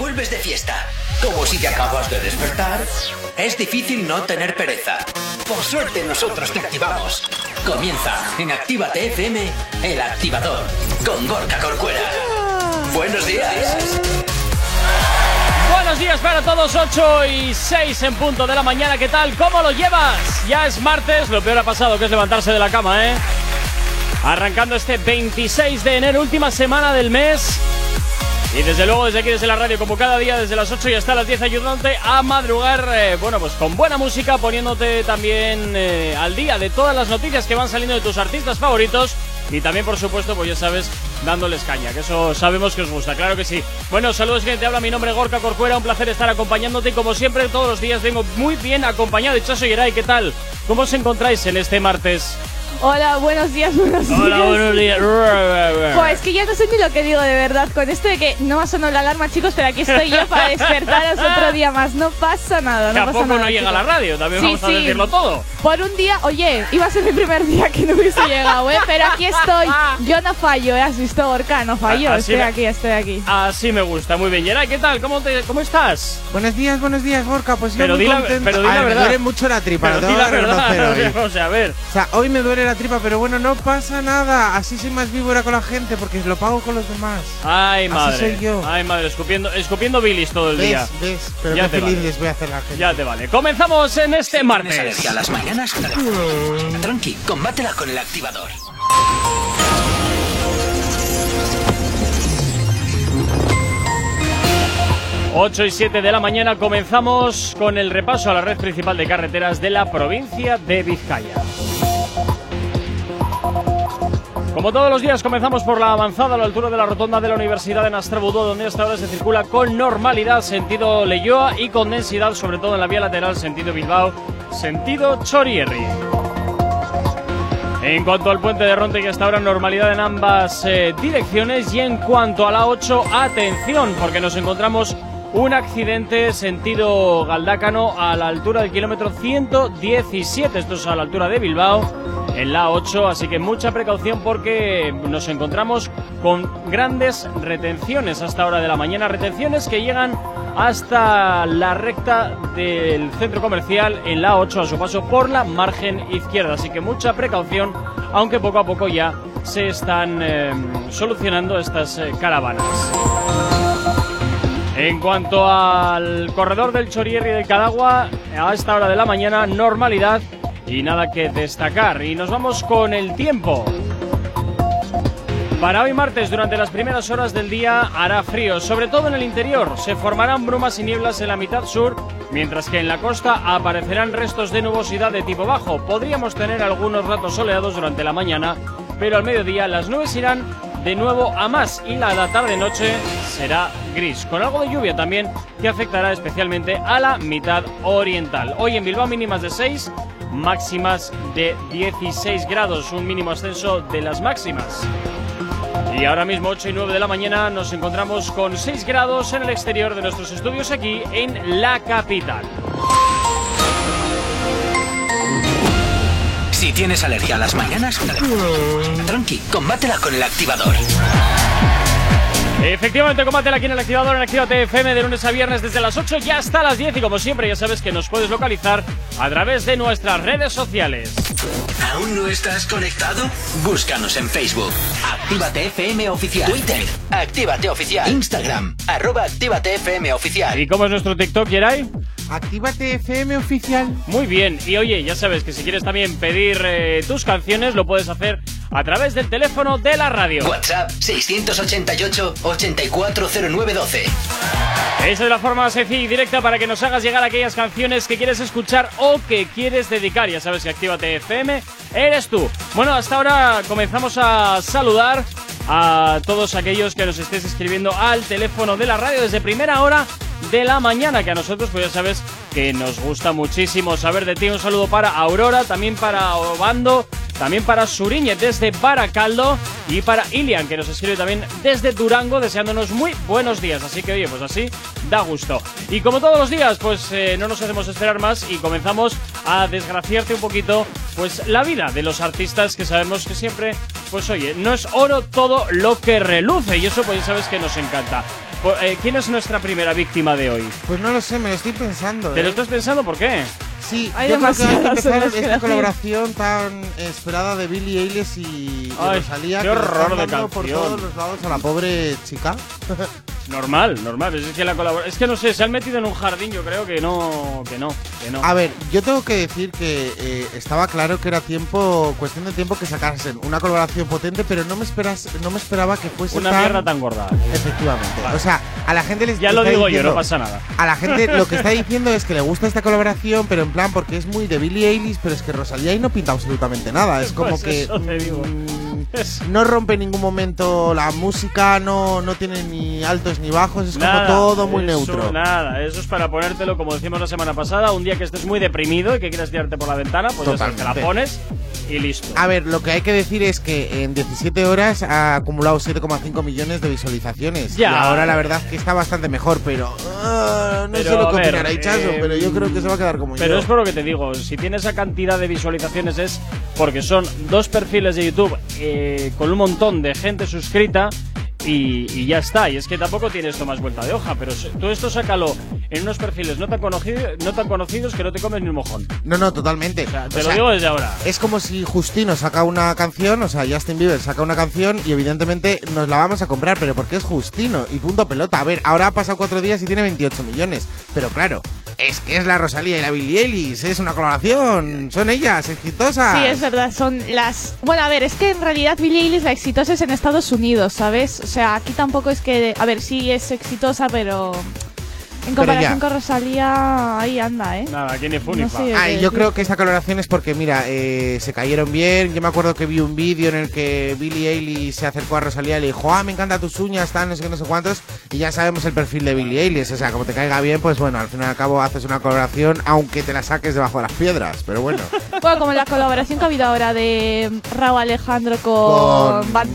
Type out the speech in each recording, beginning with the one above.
vuelves de fiesta. Como si te acabas de despertar, es difícil no tener pereza. Por suerte nosotros te activamos. Comienza en Actívate FM, el activador, con Gorka Corcuera. Buenos días. Buenos días para todos, 8 y 6 en punto de la mañana. ¿Qué tal? ¿Cómo lo llevas? Ya es martes, lo peor ha pasado que es levantarse de la cama, ¿eh? Arrancando este 26 de enero, última semana del mes. Y desde luego desde aquí, desde la radio, como cada día, desde las 8 y hasta las 10, ayudándote a madrugar, eh, bueno, pues con buena música, poniéndote también eh, al día de todas las noticias que van saliendo de tus artistas favoritos. Y también, por supuesto, pues ya sabes, dándoles caña, que eso sabemos que os gusta, claro que sí. Bueno, saludos, gente, te habla mi nombre Gorka Corcuera, un placer estar acompañándote como siempre, todos los días vengo muy bien acompañado. Y Chaso Yeray, ¿qué tal? ¿Cómo os encontráis en este martes? Hola, buenos días, buenos días. Hola, buenos días. Pues es que ya no sé ni lo que digo de verdad con esto de que no va a sonar la alarma, chicos, pero aquí estoy yo para despertaros otro día más. No pasa nada, no ¿A pasa poco nada. no llega la chicos. radio? También Sí, vamos a decirlo todo. Por un día, oye, iba a ser mi primer día que no hubiese llegado, ¿eh? Pero aquí estoy. Yo no fallo, ¿eh? ¿Has visto, Orca? No fallo. Así Estoy me- aquí, estoy aquí. Así me gusta, muy bien. Yeray, ¿qué tal? ¿Cómo, te, cómo estás? Buenos días, buenos días, Gorka. Pues yo Pero muy di la- contento. pero di la verdad. Me duele mucho la tripa, Pero di la reconocer verdad. hoy. O sea, a ver. O sea, hoy me duele la tripa, pero bueno, no pasa nada. Así soy más víbora con la gente porque lo pago con los demás. Ay, Así madre. soy yo. Ay, madre, escupiendo, escupiendo bilis todo el día. ¿Ves? ¿Ves? Pero Ya qué te feliz vale. les voy a hacer a la gente. Ya te vale. Comenzamos en este ¿Tienes martes. alergia a las mañanas? Tranqui, combátela con el activador. Ocho y 7 de la mañana comenzamos con el repaso a la red principal de carreteras de la provincia de Vizcaya. Como todos los días comenzamos por la avanzada a la altura de la rotonda de la Universidad de Nastrabudó, donde hasta ahora se circula con normalidad sentido Leyoa y con densidad sobre todo en la vía lateral sentido Bilbao, sentido Chorierri. En cuanto al puente de Ronte, que hasta ahora normalidad en ambas eh, direcciones. Y en cuanto a la 8, atención, porque nos encontramos un accidente sentido Galdácano a la altura del kilómetro 117. Esto es a la altura de Bilbao, en la 8. Así que mucha precaución porque nos encontramos con grandes retenciones hasta hora de la mañana. Retenciones que llegan hasta la recta del centro comercial en la 8 a su paso por la margen izquierda. Así que mucha precaución, aunque poco a poco ya se están eh, solucionando estas eh, caravanas. En cuanto al corredor del Chorierri y del Cadagua, a esta hora de la mañana, normalidad y nada que destacar. Y nos vamos con el tiempo. Para hoy martes, durante las primeras horas del día, hará frío, sobre todo en el interior. Se formarán brumas y nieblas en la mitad sur, mientras que en la costa aparecerán restos de nubosidad de tipo bajo. Podríamos tener algunos ratos soleados durante la mañana, pero al mediodía las nubes irán de nuevo a más y la tarde-noche será gris, con algo de lluvia también que afectará especialmente a la mitad oriental. Hoy en Bilbao mínimas de 6, máximas de 16 grados, un mínimo ascenso de las máximas. Y ahora mismo 8 y 9 de la mañana nos encontramos con 6 grados en el exterior de nuestros estudios aquí en la capital. Si tienes alergia a las mañanas, tranqui, combátela con el activador. Efectivamente, combátela aquí en el activador en Actívate FM de lunes a viernes desde las 8 y hasta las 10 y como siempre ya sabes que nos puedes localizar a través de nuestras redes sociales. ¿Aún no estás conectado? Búscanos en Facebook. Actívate FM Oficial. Twitter. Actívate Oficial. Instagram. Arroba Actívate FM Oficial. ¿Y cómo es nuestro TikTok, Yeray? Actívate FM oficial. Muy bien, y oye, ya sabes que si quieres también pedir eh, tus canciones lo puedes hacer a través del teléfono de la radio. WhatsApp 688-840912. Esa es la forma sencilla y directa para que nos hagas llegar aquellas canciones que quieres escuchar o que quieres dedicar. Ya sabes que Actívate FM eres tú. Bueno, hasta ahora comenzamos a saludar a todos aquellos que nos estés escribiendo al teléfono de la radio desde primera hora de la mañana, que a nosotros pues ya sabes que nos gusta muchísimo saber de ti. Un saludo para Aurora, también para Obando, también para Suriñe desde Baracaldo y para Ilian, que nos escribe también desde Durango, deseándonos muy buenos días. Así que oye, pues así da gusto. Y como todos los días, pues eh, no nos hacemos esperar más y comenzamos a desgraciarte un poquito pues la vida de los artistas que sabemos que siempre, pues oye, no es oro todo lo que reluce y eso pues ya sabes que nos encanta. Po- eh, ¿Quién es nuestra primera víctima de hoy? Pues no lo sé, me lo estoy pensando. ¿Te lo ¿eh? estás pensando por qué? Sí, Hay yo creo que hay que empezar esta colaboración tan esperada de Billie Eilish y, y Ay, Rosalía. qué que le están horror de dando por canción. todos los lados a la pobre chica. Normal, normal. Es que la colabora- Es que no sé, se han metido en un jardín, yo creo que no, que no, que no. A ver, yo tengo que decir que eh, estaba claro que era tiempo, cuestión de tiempo que sacasen una colaboración potente, pero no me esperas, no me esperaba que fuese Una tan- mierda tan gorda. Efectivamente. O sea, a la gente les Ya lo está digo yo, diciendo- no pasa nada. A la gente lo que está diciendo es que le gusta esta colaboración, pero en plan porque es muy de Billie Eilish, pero es que Rosalía ahí no pinta absolutamente nada. Es como Pues que eso te digo. mm, no rompe en ningún momento la música, no, no tiene ni altos ni bajos, es Nada, como todo muy eso, neutro. Nada, eso es para ponértelo, como decimos la semana pasada, un día que estés muy deprimido y que quieras tirarte por la ventana, pues ya sabes, te la Totalmente. pones y listo. A ver, lo que hay que decir es que en 17 horas ha acumulado 7,5 millones de visualizaciones. Ya. Y ahora la verdad es que está bastante mejor, pero ah, no Pero, sé lo a que ver, opinará Ichazo, eh, pero yo creo que se va a quedar como Pero yo. es por lo que te digo, si tiene esa cantidad de visualizaciones es porque son dos perfiles de YouTube eh, con un montón de gente suscrita y, y ya está. Y es que tampoco tiene esto más vuelta de hoja, pero tú esto sácalo en unos perfiles no tan, conocidos, no tan conocidos que no te comes ni un mojón. No, no, totalmente. O sea, te O lo sea, digo desde ahora. Es como si Justino saca una canción, o sea, Justin Bieber saca una canción y evidentemente nos la vamos a comprar, pero porque es Justino y punto pelota. A ver, ahora ha pasado cuatro días y tiene 28 millones, pero claro, es que es la Rosalía y la Billie Eilish, es una colaboración, son ellas, exitosas. Sí, es verdad, son las... Bueno, a ver, es que en realidad Billie Eilish la exitosa es en Estados Unidos, ¿sabes? Sea, aquí tampoco es que... A ver, sí es exitosa, pero... En comparación con Rosalía, ahí anda, ¿eh? Nada, aquí ni fu ni No fa. sé. Ay, que yo creo que esta coloración es porque, mira, eh, se cayeron bien. Yo me acuerdo que vi un vídeo en el que Billie Eilish se acercó a Rosalía y le dijo, ah, me encantan tus uñas, tal, no sé qué, no sé cuántos. Y ya sabemos el perfil de Billie Eilish. O sea, como te caiga bien, pues bueno, al fin y al cabo haces una colaboración, aunque te la saques debajo de las piedras. Pero bueno, Bueno, como la colaboración que ha habido ahora de Raúl Alejandro con, Bad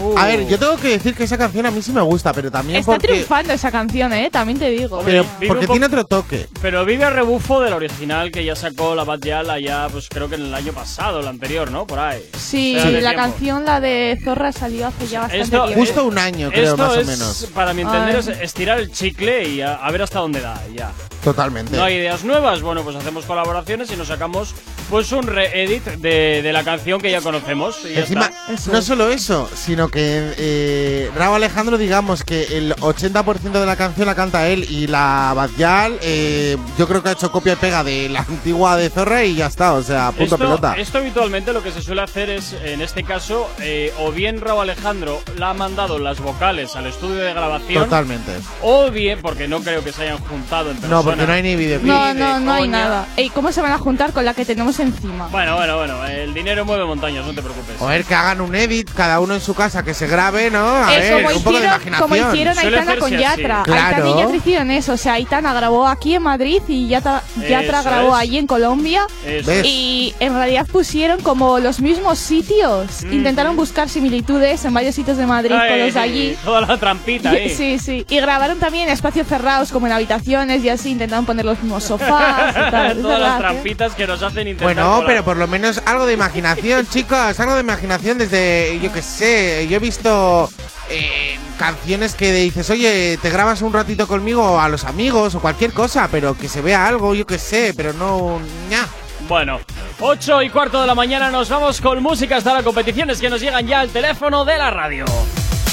Uh. A ver, yo tengo que decir que esa canción a mí sí me gusta, pero también Está porque, triunfando esa canción, ¿eh? También te digo. Hombre, pero vive porque tiene otro toque. Pero vive a rebufo del original que ya sacó la Bad Gyal allá, pues creo que en el año pasado, el anterior, ¿no? Por ahí. Sí, O la tiempo. canción, la de Zorra, salió hace ya bastante Esto- tiempo. Justo un año, creo, Esto más o es, menos. para mi entender, Ay. es estirar el chicle y a, a ver hasta dónde da, ya. Totalmente. No hay ideas nuevas, bueno, pues hacemos colaboraciones y nos sacamos pues un re-edit de, de la canción que ya conocemos. Y ya Encima, está. No solo eso, sino que eh, Raúl Alejandro, digamos que el 80% de la canción la canta él y la Badial, eh, yo creo que ha hecho copia y pega de la antigua de Zorra y ya está, o sea, punto Esto, pelota. esto habitualmente lo que se suele hacer es, en este caso, eh, o bien Raúl Alejandro la ha mandado las vocales al estudio de grabación, Totalmente. o bien, porque no creo que se hayan juntado en persona. No, porque no hay ni videoclip. No, no, no hay nada. Ey, ¿cómo se van a juntar con la que tenemos encima? Bueno, bueno, bueno, el dinero mueve montañas, no te preocupes. O ver, que hagan un edit, cada uno en su casa, que se grabe, ¿no? A Eh, ver, como, un poco de hicieron, imaginación. como hicieron Aitana con. Yatra. Claro. Aitana y Yatra hicieron eso. O sea, Aitana grabó aquí en Madrid y Yatra, Yatra grabó es. allí en Colombia. Eso. Y en realidad pusieron como los mismos sitios. Intentaron buscar similitudes en varios sitios de Madrid con Ay, los de allí. Toda la trampita ahí. Sí, sí. Y grabaron también en espacios cerrados, como en habitaciones, y así intentaron poner los mismos sofás y tal. Es Todas las verdad, ¿eh? trampitas que nos hacen intentar. Bueno, colar. pero por lo menos algo de imaginación, chicos, algo de imaginación desde, yo qué sé, yo he visto eh, canciones que dices, oye, te grabas un ratito conmigo a los amigos o cualquier cosa, pero que se vea algo, yo qué sé, pero no, ña. Bueno, 8 y cuarto de la mañana nos vamos con música hasta las competiciones que nos llegan ya al teléfono de la radio.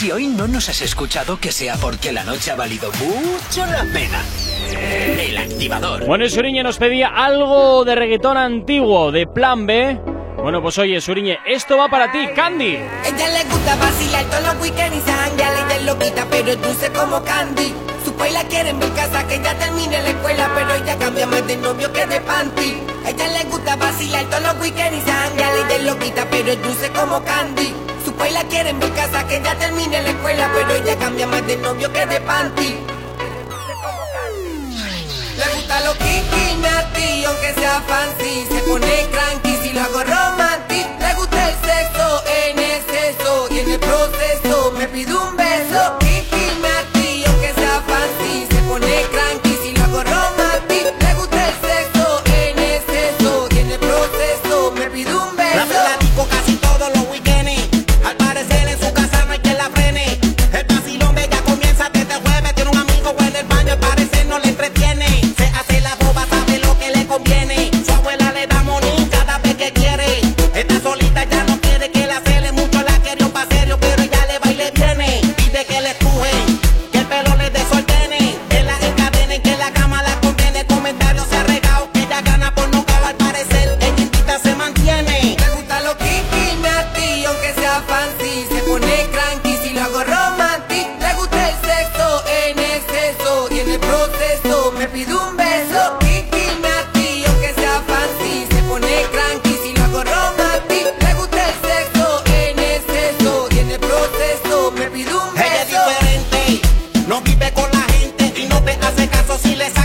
Si hoy no nos has escuchado, que sea porque la noche ha valido mucho la pena. El activador. Bueno, y Suriñe nos pedía algo de reggaetón antiguo, de plan B. Bueno, pues oye, Suriñe, esto va para ti, Candy. Ella le gusta vacilar todos los weekends y sanguear, ella es loquita, pero es dulce como candy. Su país la quiere en mi casa, que ya termine la escuela, pero ella cambia más de novio que de panty. Ella le gusta vacilar todos los weekends y sanguear, ella es loquita, pero es dulce como candy. Su país la quiere en mi casa, que ya termine la escuela, pero ella cambia más de novio que de panty. Le gusta lo kiki, nati, aunque sea fancy Se pone cranky si lo hago romantic Le gusta el sexo en exceso Y en el proceso me pide un beso y no te hace caso si le saca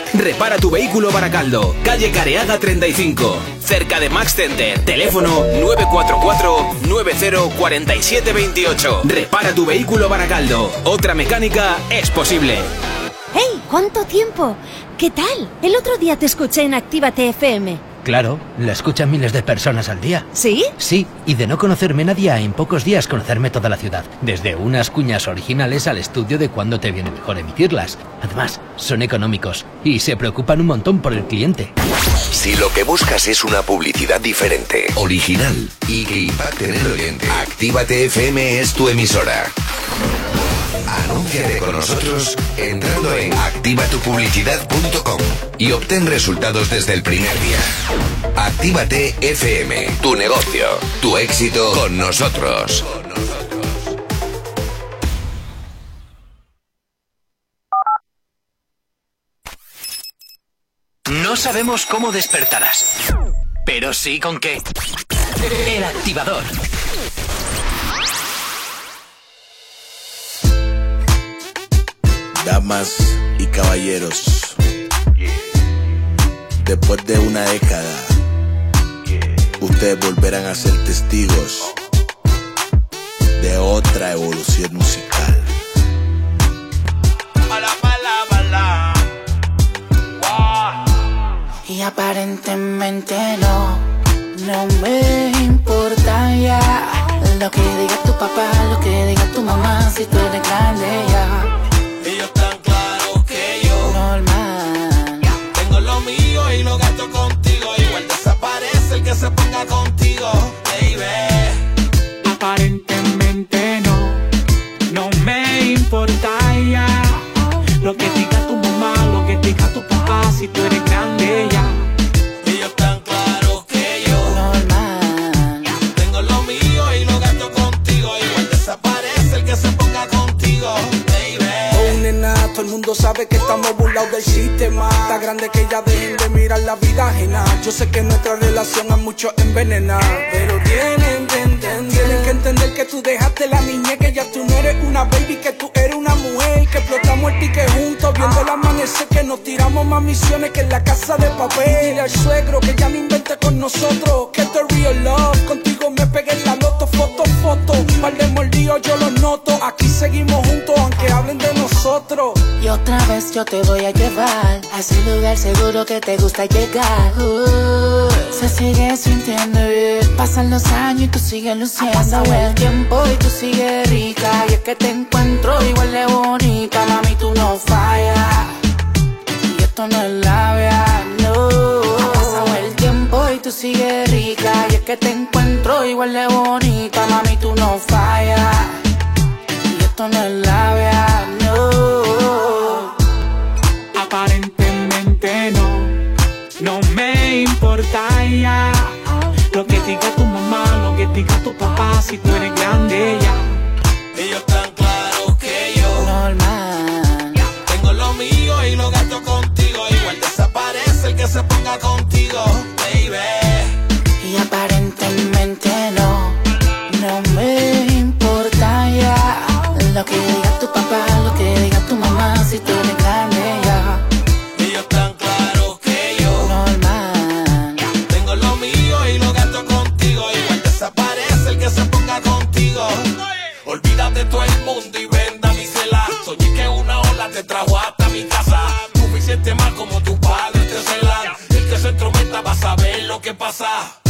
Repara tu vehículo Baracaldo, calle Careaga 35, cerca de Max Center. Teléfono 944-904728. Repara tu vehículo Baracaldo. Otra mecánica es posible. ¡Hey! ¿Cuánto tiempo? ¿Qué tal? El otro día te escuché en Actívate FM. Claro, la escuchan miles de personas al día. ¿Sí? Sí, y de no conocerme nadie a en pocos días conocerme toda la ciudad. Desde unas cuñas originales al estudio de cuándo te viene mejor emitirlas. Además, son económicos y se preocupan un montón por el cliente. Si lo que buscas es una publicidad diferente, original y que impacte en el oyente, Actívate FM es tu emisora. Anúnciate con nosotros entrando en activatupublicidad.com y obtén resultados desde el primer día. Actívate FM, tu negocio, tu éxito con nosotros. No sabemos cómo despertarás, pero sí con qué. El activador. Damas y caballeros, después de una década, ustedes volverán a ser testigos de otra evolución musical. Y aparentemente no, no me importa ya. Lo que diga tu papá, lo que diga tu mamá Si tú eres grande ya. Ellos tan claros que yo Normal. Tengo lo mío y lo gasto contigo. Igual desaparece el que se ponga contigo Baby. Aparentemente no, no me importa ya. Lo que diga tu mamá, lo que diga tu papá Si tú eres mundo sabe que estamos burlados del sistema. Está grande que ya dejen de mirar la vida ajena. Yo sé que nuestra relación a muchos envenena. Pero tienen que entender, tienen que entender que tú dejaste la niñez, que ya tú no eres una baby, que tú eres una mujer. Que explotamos el pique juntos, viendo el amanecer, que nos tiramos más misiones que en la casa de papel. Dile al suegro que ya no invente con nosotros, que esto es real love. Contigo me pegué en la loto, foto, foto. Par de mordidos yo los noto. Aquí seguimos juntos, aunque hablen de nosotros. Y otra vez yo te voy a llevar A ese lugar seguro que te gusta llegar. Uh, Se sigue sintiendo bien. Pasan los años y tú sigues luciendo Ha pasado el tiempo y tú sigues rica. Y es que te encuentro igual de bonita. Mami, tú no fallas. Y esto no es labia, no. Ha pasado el tiempo y tú sigues rica que te encuentro igual de bonita Mami, tú no fallas. Y esto no es labia, no. Aparentemente no, no me importa ya. Lo que diga tu mamá, lo que diga tu papá Si tú eres grande ya. Ellos tan claros que yo Normal. Tengo lo mío y lo gasto contigo. Igual desaparece el que se ponga contigo saber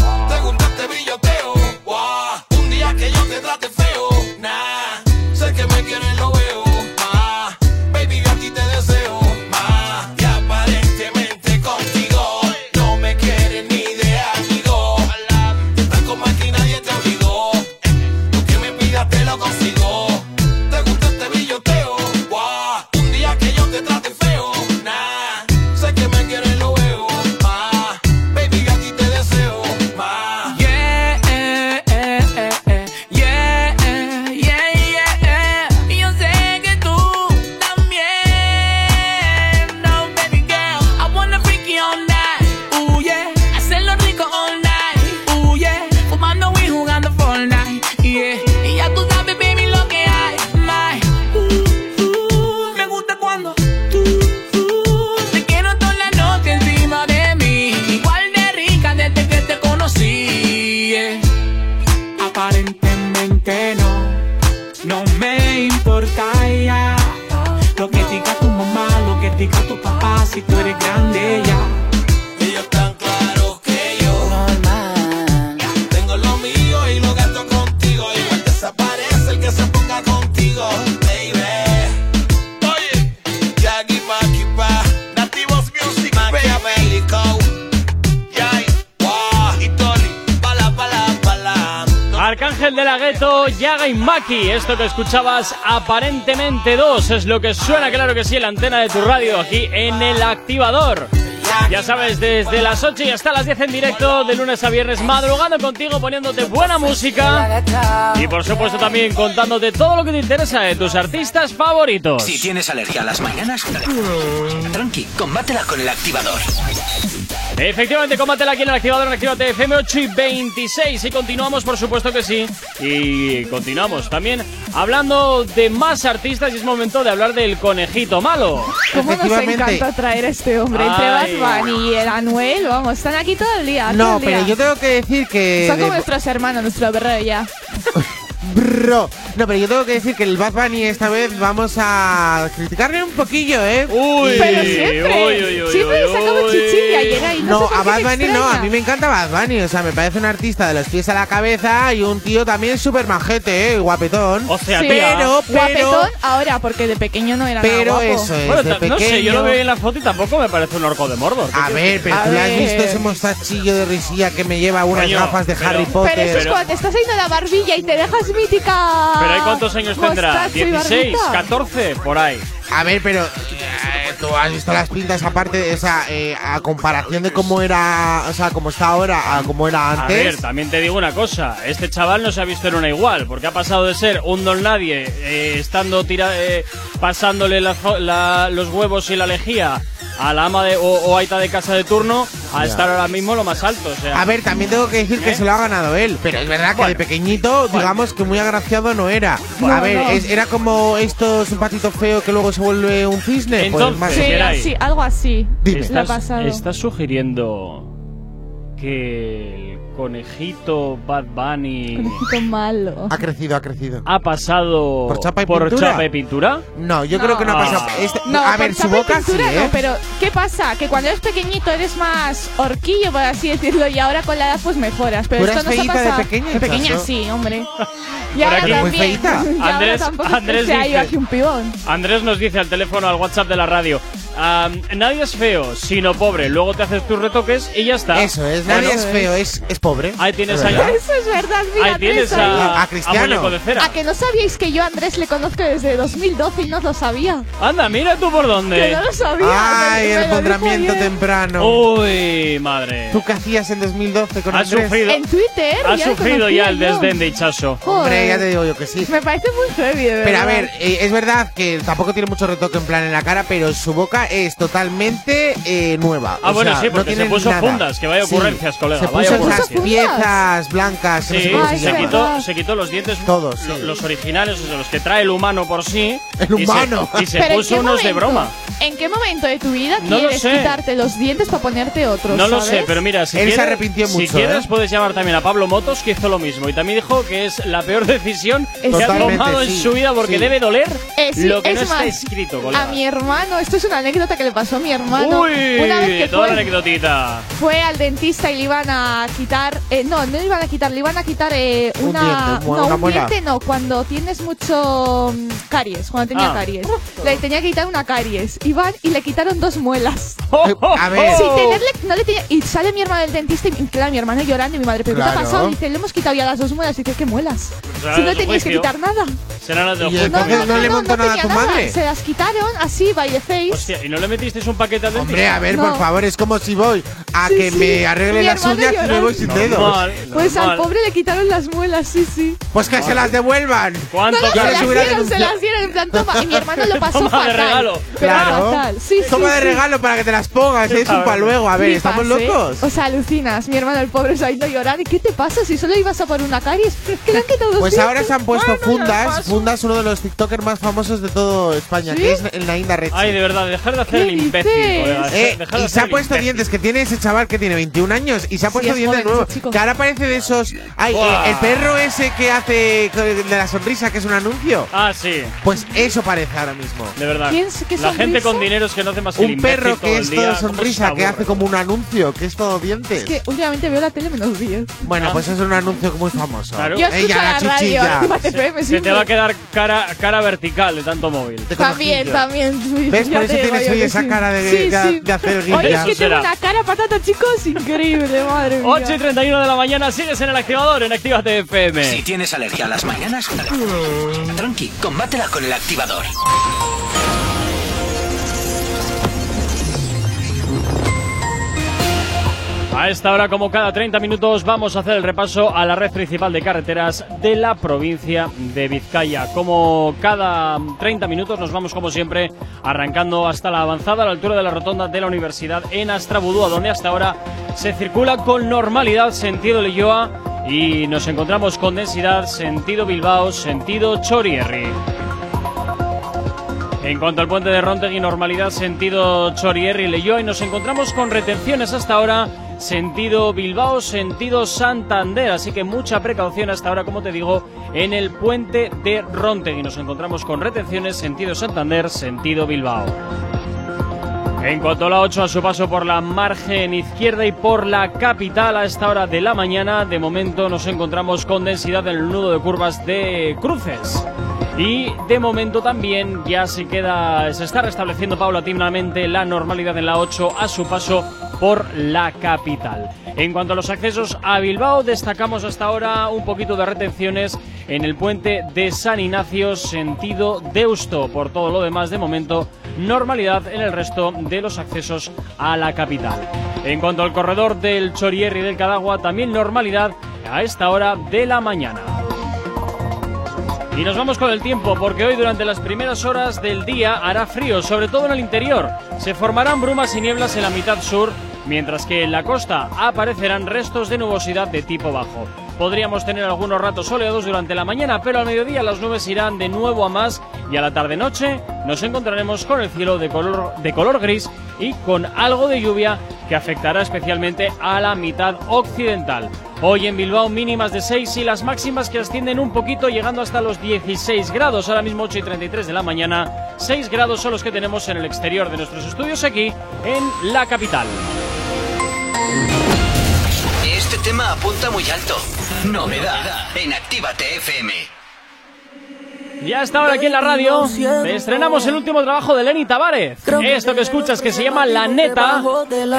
Esto que escuchabas, aparentemente dos, es lo que suena, claro que sí, en la antena de tu radio, aquí en el activador. Ya sabes, desde las 8 y hasta las 10 en directo, de lunes a viernes, madrugando contigo, poniéndote buena música. Y por supuesto también contándote todo lo que te interesa de tus artistas favoritos. Si tienes alergia a las mañanas, tranqui, combátela con el activador. Efectivamente, combátela aquí en el activador en Actívate FM 8 y 26. Y continuamos, por supuesto que sí. Y continuamos también hablando de más artistas y es momento de hablar del conejito malo. ¿Cómo nos encanta traer a este hombre? Entre Ay. Bad Bunny y el Anuel, vamos, están aquí todo el día. todo No, el pero día. yo tengo que decir que. Son como de- nuestros hermanos, nuestro berreo ya. Bro. No, pero yo tengo que decir que el Bad Bunny esta vez vamos a criticarle un poquillo, ¿eh? Uy, Pero siempre, uy, uy, uy, siempre le sacamos uy. chichilla y era y no, No, sé a Bad Bunny no, a mí me encanta Bad Bunny, o sea, me parece un artista de los pies a la cabeza y un tío también súper majete, ¿eh? guapetón. O sea, Sí, pero, pero, Guapetón ahora, porque de pequeño no era pero nada guapo. eso es, Bueno, de ta- no sé, yo lo pequeño- veo en la foto y tampoco me parece un orco de Mordor. A ver, pero A tú le has visto ese mostachillo de risilla que me lleva unas Coño, gafas de pero- Harry Pero Potter. eso es Pero- cuando te estás haciendo la barbilla y te dejas mítica. Pero ¿hay cuántos años tendrá? mostacho y ¿16? barbita. ¿14? Por ahí. A ver, pero eh, tú has visto las pintas aparte de esa eh, a comparación de cómo era, o sea, cómo está ahora a cómo era A antes. ver, también te digo una cosa. Este chaval no se ha visto en una igual, porque ha pasado de ser un don nadie, eh, estando tira, eh, pasándole la la- los huevos y la lejía a la ama de, o, o aita de casa de turno, a estar ahora mismo lo más alto. O sea, A ver, también tengo que decir que ¿Eh? se lo ha ganado él, pero es verdad que Bueno. de pequeñito, digamos que muy agraciado no era. No, a ver, no. es- era como esto, es un patito feo que luego se vuelve un cisne. Entonces, pues Sí, así, algo así. Dime. Ha ¿estás, pasado. estás sugiriendo que el conejito Bad Bunny Conejito malo. ha crecido, ha crecido. ha pasado ¿Por chapa y pintura? chapa y pintura? No, yo creo que no ha No. pasado. este- No, a por ver, su boca sí, pintura ¿eh? no, pero ¿qué pasa? Que cuando eres pequeñito eres más horquillo, por así decirlo, y ahora con la edad pues mejoras. Pero ¿Tú esto ha feíta de pasado. pequeña, De pequeña Chacho? sí, hombre. Y ahora aquí. también. Muy ahora Andrés- dice- aquí un pibón. Andrés nos dice al teléfono, al WhatsApp de la radio, "Am, nadie es feo, sino pobre. Luego te haces tus retoques y ya está. Eso es, Bueno, nadie es feo, es, es pobre. Ahí tienes verdad. Eso es verdad, mira, Ahí tienes a, A Cristiano. muñeco de cera. ¿A que no sabíais que yo a Andrés le conozco desde 2012 y no lo sabía? Anda, mira tú por Que dónde. no lo sabía. Ay, el ayer. temprano. Uy, madre. ¿Tú qué hacías en 2012 con Has Andrés? sufrido, En Twitter. ya lo sufrido ya el desdén de. Hombre, ya te digo yo que sí. Me parece muy heavy, de verdad. Pero a ver, eh, es verdad que tampoco tiene mucho retoque en plan en la cara, pero su boca es totalmente eh, nueva. Ah, O bueno, sea, sí, no porque se tiene puso nada. fundas, que vaya Sí, ocurrencias, colega, Se vaya puso esas ocurrencias. piezas blancas. que no Sí, sé se se quitó, se quitó los dientes, Todos, sí. lo- los originales, o sea, los que trae el humano por sí. El y se- humano. Y se, Pero ¿en puso unos de momento? broma. ¿En qué momento de tu vida No quieres quitarte los dientes para ponerte otros? No lo sé, pero mira, si Él se quieres, si quieres ¿eh? puedes llamar también a Pablo Motos, que hizo lo mismo. Y también dijo que es la peor decisión que ha Totalmente, tomado en su vida porque sí. debe doler Eh, sí, lo que es no está escrito, colega. A mi hermano, esto es una anécdota que le pasó a mi hermano. Uy, una vez que toda la fue, anecdotita. fue al dentista y le iban a quitar. eh, no, no le iban a quitar, le iban a quitar eh, Un una. diente, un- no, una un diente no, cuando tienes mucho mm, caries, cuando tenía Ah. caries. Le tenía que quitar una caries. Y le quitaron dos muelas. A ver, Sin tenerle, no le tenía, y sale mi hermano del dentista y claro, mi hermano llorando y mi madre, ¿pero qué te ha Claro. pasado? Dice, le hemos quitado ya las dos muelas. Dice, ¿qué muelas? Será si no de tenías que juicio. quitar nada. Serán las del Y juicio. entonces no le montó nada a tu madre. Se las quitaron así, by the face. Hostia, ¿y no le metisteis un paquete al Hombre, dentista? a ver, No. por favor, es como si voy a Sí, que sí. me arregle Mi las hermano uñas y me voy sin dedos. Normal, Pues al normal. pobre le quitaron las muelas, sí, sí. Pues que se las devuelvan. ¿Cuánto No, Yo se las dieron, se las dieron en plan toma. Y mi hermano lo pasó Toma de fatal. regalo. Pero Claro. Fatal. Sí, sí, Toma de sí. regalo para que te las pongas, es un pa' luego. A ver, Flipas, ¿estamos ¿eh? locos? O sea, alucinas. Mi hermano, el pobre, se ha ido a llorar. ¿Y qué te pasa si solo ibas a por una caries? ¿Qué le han quitado Pues ahora se han puesto Bueno, fundas. Fundas, uno de los TikTokers más famosos de todo España, ¿Sí? que es el Nainda Red. Ay, de verdad, dejar de hacer ¿Qué el imbécil. Eh, de y se ha puesto imbécil. dientes, que tiene ese chaval que tiene 21 años y se ha puesto es dientes joven nuevos. Que ahora parece de esos. Ay, eh, el perro ese que hace de la sonrisa, que es un anuncio. Ah, sí, Pues eso parece ahora mismo. de verdad. ¿Quién- qué La gente sonrisa? Con dinero es que no hace más que Un perro que es todo ¿cómo se sonrisa, que hace como un anuncio, que es todo dientes. Es que últimamente veo la tele menos bien. Bueno, pues es un anuncio muy famoso. Claro. Yo escucho Ella, la la radio, chichilla. FM Se siempre. te va a quedar cara, cara vertical de tanto móvil. También, también. ¿Ves? Por eso tienes hoy esa sí. cara de, Sí, de- sí. de hacer Oye, es guilla. que tengo una cara patata, chicos, increíble, madre mía. 8 y 31 de la mañana, sigues en el activador en Actívate FM. Si tienes alergia a las mañanas, tranqui, combátela con el activador. A esta hora, como cada 30 minutos, vamos a hacer el repaso a la red principal de carreteras de la provincia de Vizcaya. Como cada 30 minutos, nos vamos, como siempre, arrancando hasta la avanzada a la altura de la rotonda de la universidad en Astrabudúa, donde hasta ahora se circula con normalidad sentido Leyoa y nos encontramos con densidad sentido Bilbao, sentido Chorierri. En cuanto al puente de Rontegui, normalidad sentido Chorierri Leyoa y nos encontramos con retenciones hasta ahora sentido Bilbao, sentido Santander, así que mucha precaución hasta ahora, como te digo, en el puente de Rontegui. Nos encontramos con retenciones sentido Santander, sentido Bilbao. En cuanto a la 8, a su paso por la margen izquierda y por la capital a esta hora de la mañana, de momento nos encontramos con densidad en el nudo de curvas de cruces. Y de momento también ya se queda, se está restableciendo paulatinamente la normalidad en la 8 a su paso por la capital. En cuanto a los accesos a Bilbao, destacamos hasta ahora un poquito de retenciones en el puente de San Ignacio, sentido Deusto. Por todo lo demás, de momento, normalidad en el resto de los accesos a la capital. En cuanto al corredor del Chorierri y del Cadagua, también normalidad a esta hora de la mañana. Y nos vamos con el tiempo, porque hoy durante las primeras horas del día hará frío, sobre todo en el interior. Se formarán brumas y nieblas en la mitad sur, mientras que en la costa aparecerán restos de nubosidad de tipo bajo. Podríamos tener algunos ratos soleados durante la mañana, pero al mediodía las nubes irán de nuevo a más y a la tarde-noche nos encontraremos con el cielo de color, de color gris y con algo de lluvia que afectará especialmente a la mitad occidental. Hoy en Bilbao mínimas de 6 y las máximas que ascienden un poquito llegando hasta los 16 grados. Ahora mismo 8 y 33 de la mañana. 6 grados son los que tenemos en el exterior de nuestros estudios aquí en la capital. Este tema apunta muy alto. Novedad en Actívate FM. Ya está ahora aquí en la radio. Estrenamos el último trabajo de Lenny Tavares. Esto que escuchas que se llama La Neta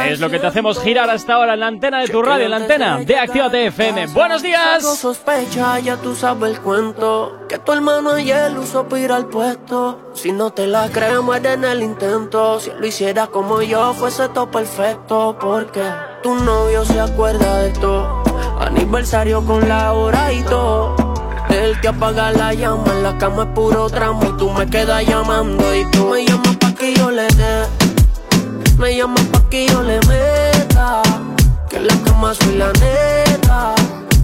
es lo que te hacemos girar hasta ahora en la antena de tu radio, en la antena de Actívate FM. ¡Buenos días! sospecha, ya tú sabes el cuento. Que tu hermano ayer usó para al puesto. Si no te la crees, muere en el intento. Si lo hiciera como yo, fuese todo perfecto. Porque tu novio se acuerda de todo. Aniversario con la hora y todo. El que apaga la llama en la cama es puro tramo. Y tú me quedas llamando y tú me llamas pa' que yo le dé. Me llamas pa' que yo le meta. Que en la cama soy la neta.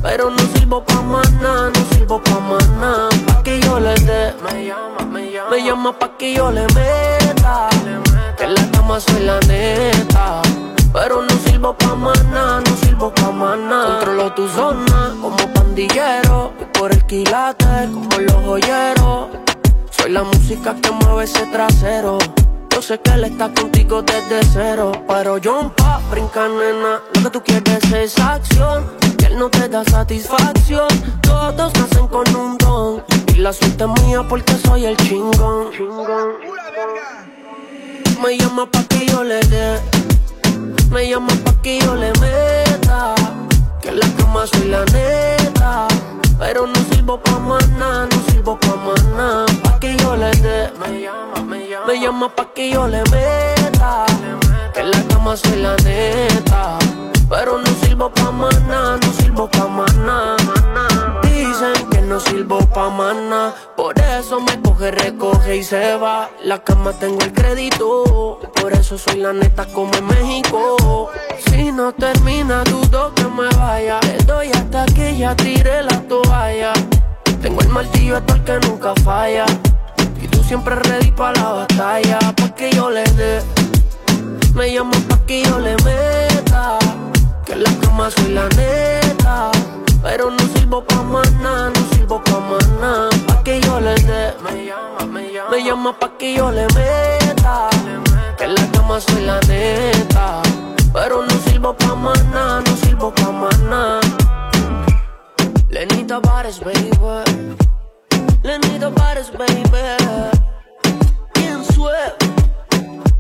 Pero no sirvo pa' nada, no sirvo pa' nada. Pa' que yo le dé. Me llama, me llama. Me llama pa' que yo le meta. Que en la cama soy la neta. Pero no sirvo pa' nada, no sirvo pa' nada. Controlo tu zona como pandillero. Por el quilate como los joyeros. Soy la música que mueve ese trasero. Yo sé que él está contigo desde cero. Pero yo pa' brincar, nena. Lo que tú quieres es acción. Y él no te da satisfacción. Todos nacen con un don. Y la suerte es mía porque soy el chingón. Me llama pa' que yo le dé. Me llama pa' que yo le meta. Que en la cama soy la neta. Pero no sirvo pa' nada, no sirvo pa' nada. Pa' que yo le dé. Me llama, me llama. Me llama pa' que yo le meta. Que en la cama soy la neta. Pero no sirvo pa' nada, no sirvo pa' más nada. Dicen que no sirvo pa' nada. Por eso me coge, recoge y se va. La cama tengo el crédito. Por eso soy la neta como en México. Si no termina, dudo que me vaya. Le doy hasta que ya tire la toalla. Tengo el martillo hasta el que nunca falla. Y tú siempre ready pa' la batalla. Pa' que yo le dé. Me llamo pa' que yo le meta. Que en la cama soy la neta. Pero no sirvo pa' nada, no sirvo pa' nada. Pa' que yo le dé. Me llama, me llama. Me llama pa' que yo le meta. Que en la cama soy la neta. Pero no sirvo pa' nada, no sirvo pa' nada. Lenita Pares, baby. Lenita Pares, baby. ¿Quién sue?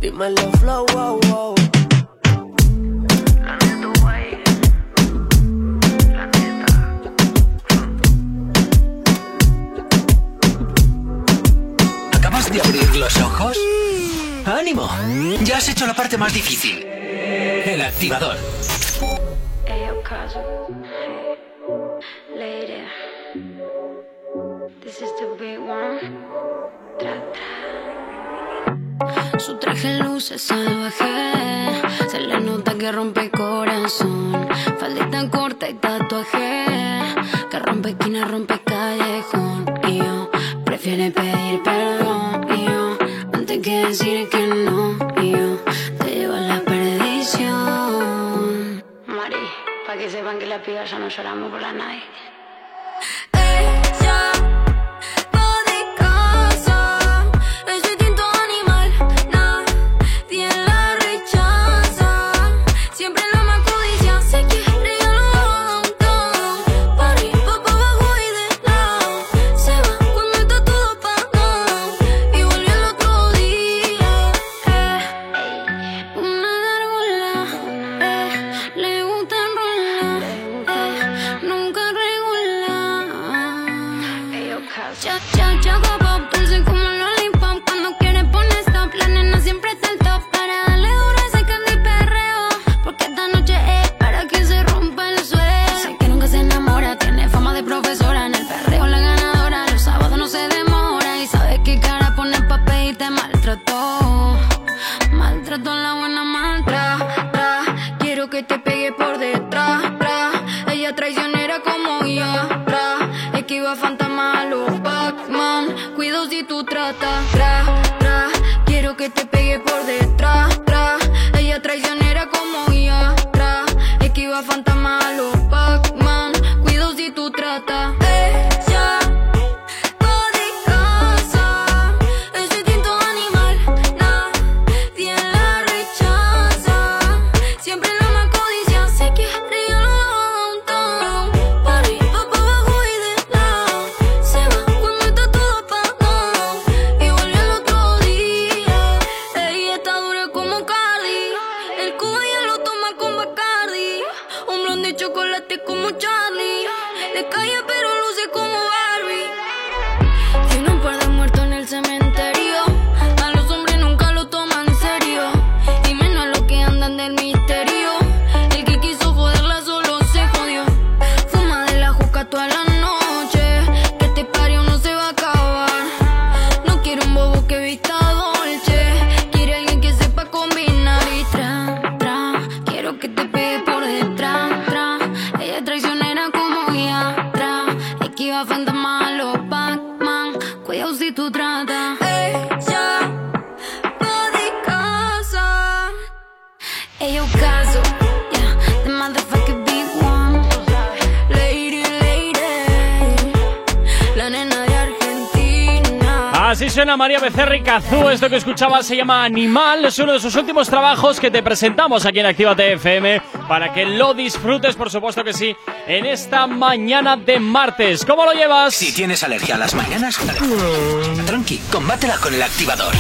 Dímelo, flow, wow, wow. De abrir los ojos? ¡Ánimo! Ya has hecho la parte más difícil. El activador. Su traje luce salvaje. Se le nota que rompe corazón. Faldita corta y tatuaje. Que rompe esquina, rompe callejón. Y yo prefiere pedir perdón. Decir que no. Y yo te llevo a la perdición. Mari, para que sepan que las pibas ya no lloramos por la nadie. Fantasma a los Pac-Man. Cuido si tú tratas. Esto que escuchabas se llama Animal. Es uno de sus últimos trabajos que te presentamos aquí en Actívate FM para que lo disfrutes, por supuesto que sí, en esta mañana de martes. ¿Cómo lo llevas? Si tienes alergia a las mañanas, tranqui, combátela con el activador.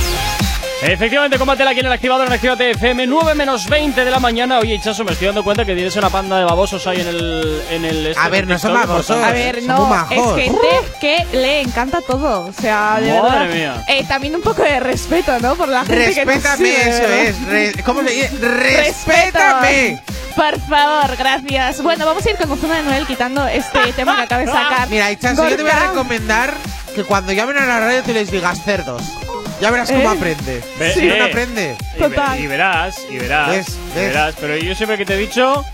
Efectivamente, combátela aquí en el activador en Actívate FM, 9 menos 20 de la mañana. Oye, Chaso, me estoy dando cuenta que tienes una panda de babosos ahí en el. En el este A ver, no son babosos. A ver, no, es gente que le encanta todo. O sea, de Madre verdad. mía. Eh, también un poco de respeto, ¿no? Por la gente que Respétame, sigue, eso ¿verdad? es. Re- ¿Cómo se dice? Respétame. Por favor, gracias. Bueno, vamos a ir con Ozuna de Noel quitando este tema que acaba de sacar. Mira, Ichazo, yo te voy a recomendar que cuando llamen a la radio tú les digas cerdos. Ya verás cómo ¿Eh? aprende. Ve- Sí, eh, no aprende. Y, ve- y verás, y verás, ¿Ves? y ¿Ves? verás. Pero yo siempre que te he dicho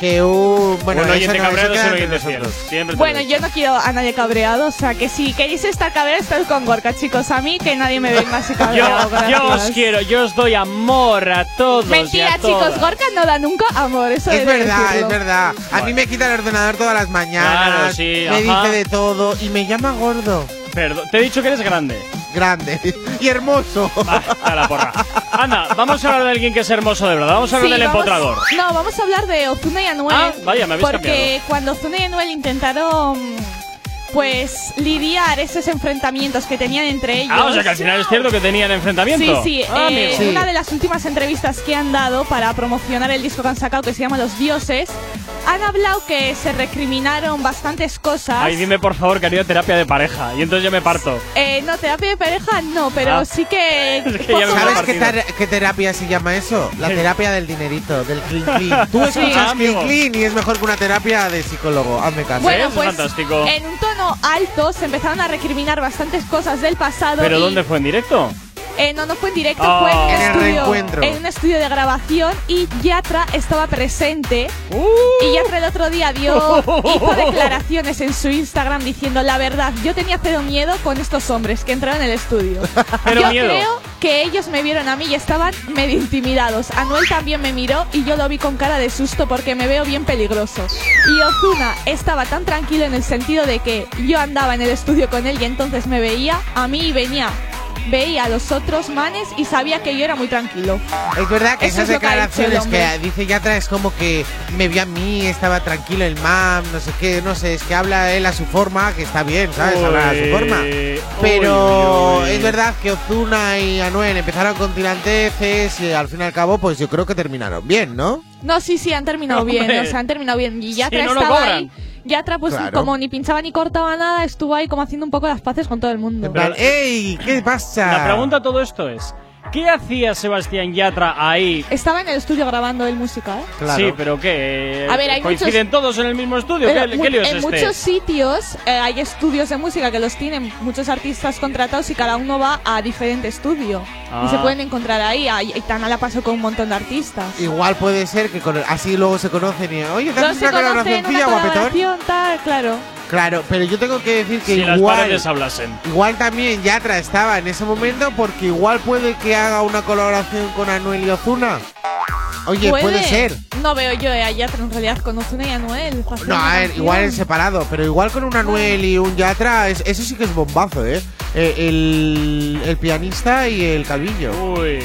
Que un. Bueno, eso oyente no, cabreado es un oyente fiel. Siempre Bueno, yo no quiero a nadie cabreado, o sea que si queréis estar cabreados, estáis con Gorka, chicos. A mí que nadie me venga así cabreado. Yo, yo os quiero, yo os doy amor a todos. y Mentira, a chicos, todas. Gorka no da nunca amor, eso Es verdad, decirlo. es verdad. A mí me quita el ordenador todas las mañanas. Claro, sí, me ajá. dice de todo y me llama gordo. Perdón, te he dicho que eres grande. Grande y hermoso. A la porra. Anda, vamos a hablar de alguien que es hermoso de verdad. Vamos a hablar Sí, del vamos- empotrador. No, vamos a hablar de Ozuna y Anuel. Ah, vaya, me habéis Porque cambiado. cuando Ozuna y Anuel intentaron, pues, lidiar esos enfrentamientos que tenían entre ellos. Ah, o sea que al final es cierto que tenían Sí, enfrentamiento. sí. Ah, eh, amigo. Una de las últimas entrevistas que han dado para promocionar el disco que han sacado, que se llama Los Dioses, han hablado que se recriminaron bastantes cosas. Ay, dime por favor que haría terapia de pareja. Y entonces yo me parto. Eh, no, terapia de pareja no, pero Ah. sí que. Es que ya ¿Sabes qué, ter- qué terapia se llama eso? La terapia del dinerito, del clean clean. Tú Sí. escuchas Ah, clean clean y es mejor que una terapia de psicólogo. Hazme caso. Bueno, Es pues fantástico. en un tono alto se empezaron a recriminar bastantes cosas del pasado. ¿Pero y- dónde fue en directo? Eh, no, no fue en directo, Ah. fue en un, estudio, en un estudio de grabación y Yatra estaba presente. Uh. Y Yatra el otro día dio, hizo declaraciones en su Instagram diciendo la verdad, yo tenía cero miedo con estos hombres que entraron en el estudio. Cero yo miedo. creo que ellos me vieron a mí y estaban medio intimidados. Anuel también me miró y yo lo vi con cara de susto porque me veo bien peligroso. Y Ozuna estaba tan tranquilo en el sentido de que yo andaba en el estudio con él y entonces me veía a mí y venía. Veía a los otros manes y sabía que yo era muy tranquilo. Es verdad que Eso esas es que declaraciones que hombre. dice Yatra es como que me vio a mí, estaba tranquilo el mam, no sé qué, no sé, es que habla él a su forma, que está bien, ¿sabes? Habla a su forma. Pero es verdad que Ozuna y Anuel empezaron con tiranteces y al fin y al cabo, pues yo creo que terminaron bien, ¿no? No, sí, sí, han terminado Hombre. bien, o sea, han terminado bien. Y Yatra Si no, estaba ahí. Yatra, pues Claro. como ni pinchaba ni cortaba nada, estuvo ahí como haciendo un poco las paces con todo el mundo. En plan, ¡Ey! ¿Qué pasa? La pregunta a todo esto es: ¿qué hacía Sebastián Yatra ahí? Estaba en el estudio grabando el música, ¿eh? Claro. Sí, pero ¿qué? A ver, hay ¿Coinciden muchos- todos en el mismo estudio? Pero ¿Qué, mu- qué lío es en este? muchos sitios eh, hay estudios de música que los tienen muchos artistas contratados y cada uno va a diferente estudio. Ah. Y se pueden encontrar ahí. Ahí- Y Tana la pasó con un montón de artistas. Igual puede ser que con el- así luego se conocen y, oye, ¿te No haces se una conocen, una colaboración, tal, claro. Claro, pero yo tengo que decir que Si las igual... paredes hablasen. Igual también Yatra estaba en ese momento porque igual puede que haga una colaboración con Anuel y Ozuna. Oye, puede, ser. No veo yo a Yatra en realidad con Ozuna y Anuel. No, a ver, igual en separado, pero igual con un Anuel y un Yatra, es- eso sí que es bombazo, ¿eh? Eh, el, el pianista y el calvillo. Uy.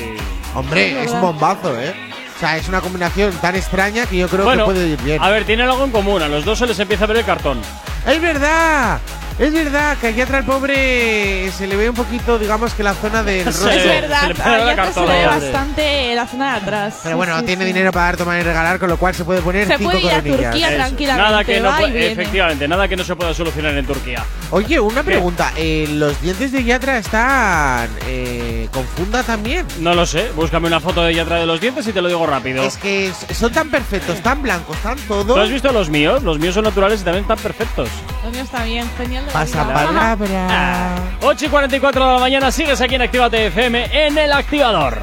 Hombre, Es es bombazo, ¿eh? O sea, es una combinación tan extraña que yo creo Bueno, que puede ir bien. a ver, tienen algo en común. A los dos se les empieza a ver el cartón. Es verdad, es verdad que a Yatra el pobre se le ve un poquito, digamos que la zona del Sí. rostro. Es Se verdad, le a se le ve hombre. bastante la zona de atrás. Pero bueno, sí, tiene sí. dinero para dar, tomar y regalar, con lo cual se puede poner Se cinco puede ir a coronillas. Turquía Eso. tranquilamente. Nada que no y viene. efectivamente, nada que no se pueda solucionar en Turquía. Oye, una pregunta. eh, ¿Los dientes de Yatra están eh, con funda también? No lo sé, búscame una foto de Yatra de los dientes y te lo digo rápido. Es que son tan perfectos, tan blancos, tan ¿Tú has visto los míos? Los míos son naturales y también están perfectos. Lo mío está bien, genial. De la Pasa vida. palabra. 8 y 44 de la mañana, sigues aquí en Actívate FM en el activador.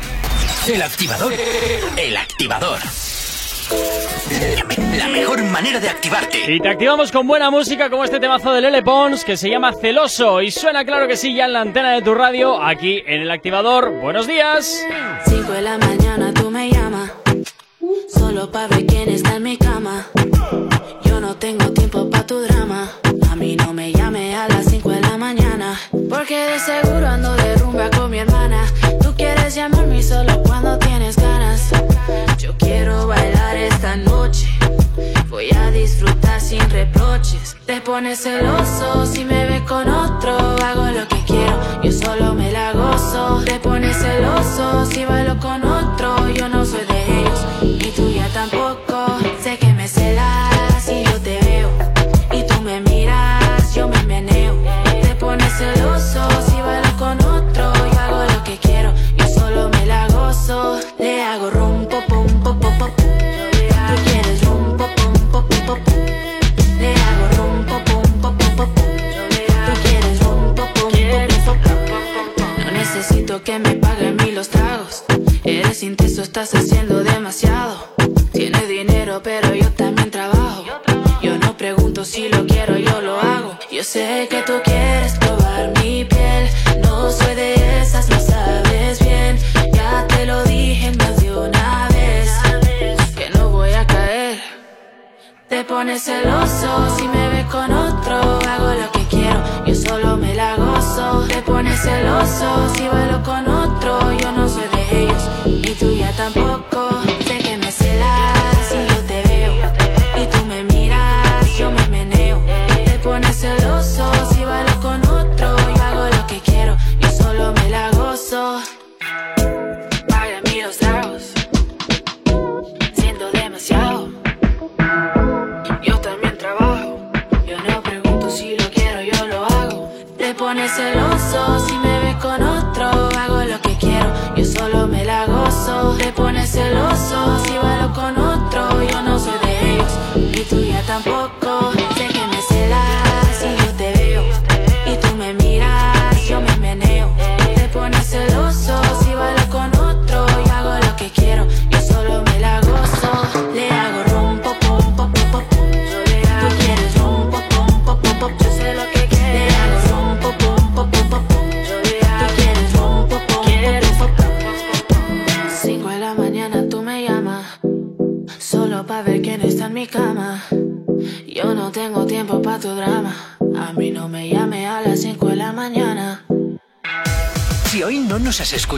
El activador. El activador. La mejor manera de activarte. Y te activamos con buena música como este temazo de Lele Pons que se llama Celoso y suena claro que sí ya en la antena de tu radio aquí en el activador. Buenos días. 5 de la mañana tú me llamas Solo pa' ver quién está en mi cama tengo tiempo pa' tu drama. A mí no me llame a las 5 de la mañana Porque de seguro ando de rumba con mi hermana. Tú quieres llamarme solo cuando tienes ganas. Yo quiero bailar esta noche Voy a disfrutar sin reproches. Te pones celoso si me ves con otro Hago lo que quiero, yo solo me la gozo. Te pones celoso si bailo con otro Yo no soy de ellos, ni tuya tampoco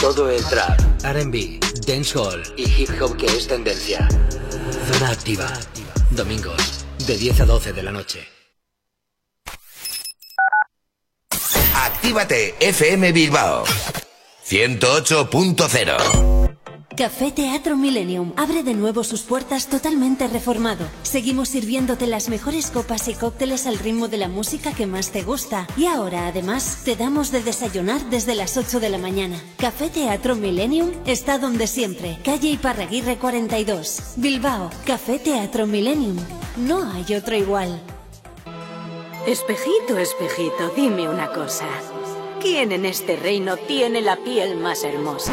todo el trap, RB, dancehall y hip hop que es tendencia. Zona activa. Domingos, de 10 a 12 de la noche. Actívate FM Bilbao 108.0 Café Teatro Millennium abre de nuevo sus puertas totalmente reformado. Seguimos sirviéndote las mejores copas y cócteles al ritmo de la música que más te gusta. Y ahora, además, te damos de desayunar desde las 8 de la mañana. Café Teatro Millennium está donde siempre. Calle Iparraguirre 42. Bilbao. Café Teatro Millennium. No hay otro igual. Espejito, espejito, dime una cosa. ¿Quién en este reino tiene la piel más hermosa?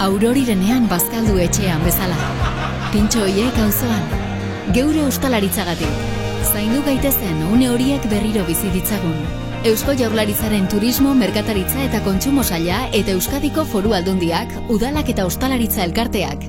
Aurorirenean bazkaldu etxean bezala. Pintxo hiek auzoan. Geure ostalaritzagatik. Zaindu gaitezen une horiek berriro bizi ditzagun. Eusko Jaurlaritzaren Turismo, Merkataritza eta Kontsumo Saila eta Euskadiko Foru Aldundiak, Udalak eta Ostalaritza Elkarteak.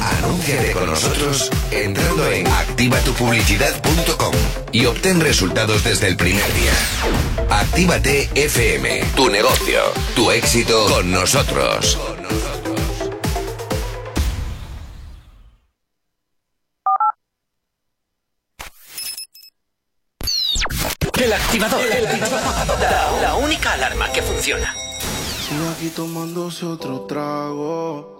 Anúnciate con nosotros entrando en activatupublicidad.com y obtén resultados desde el primer día. Actívate FM, tu negocio, tu éxito con nosotros. El activador. La, la única alarma que funciona. Sigo aquí tomándose otro trago.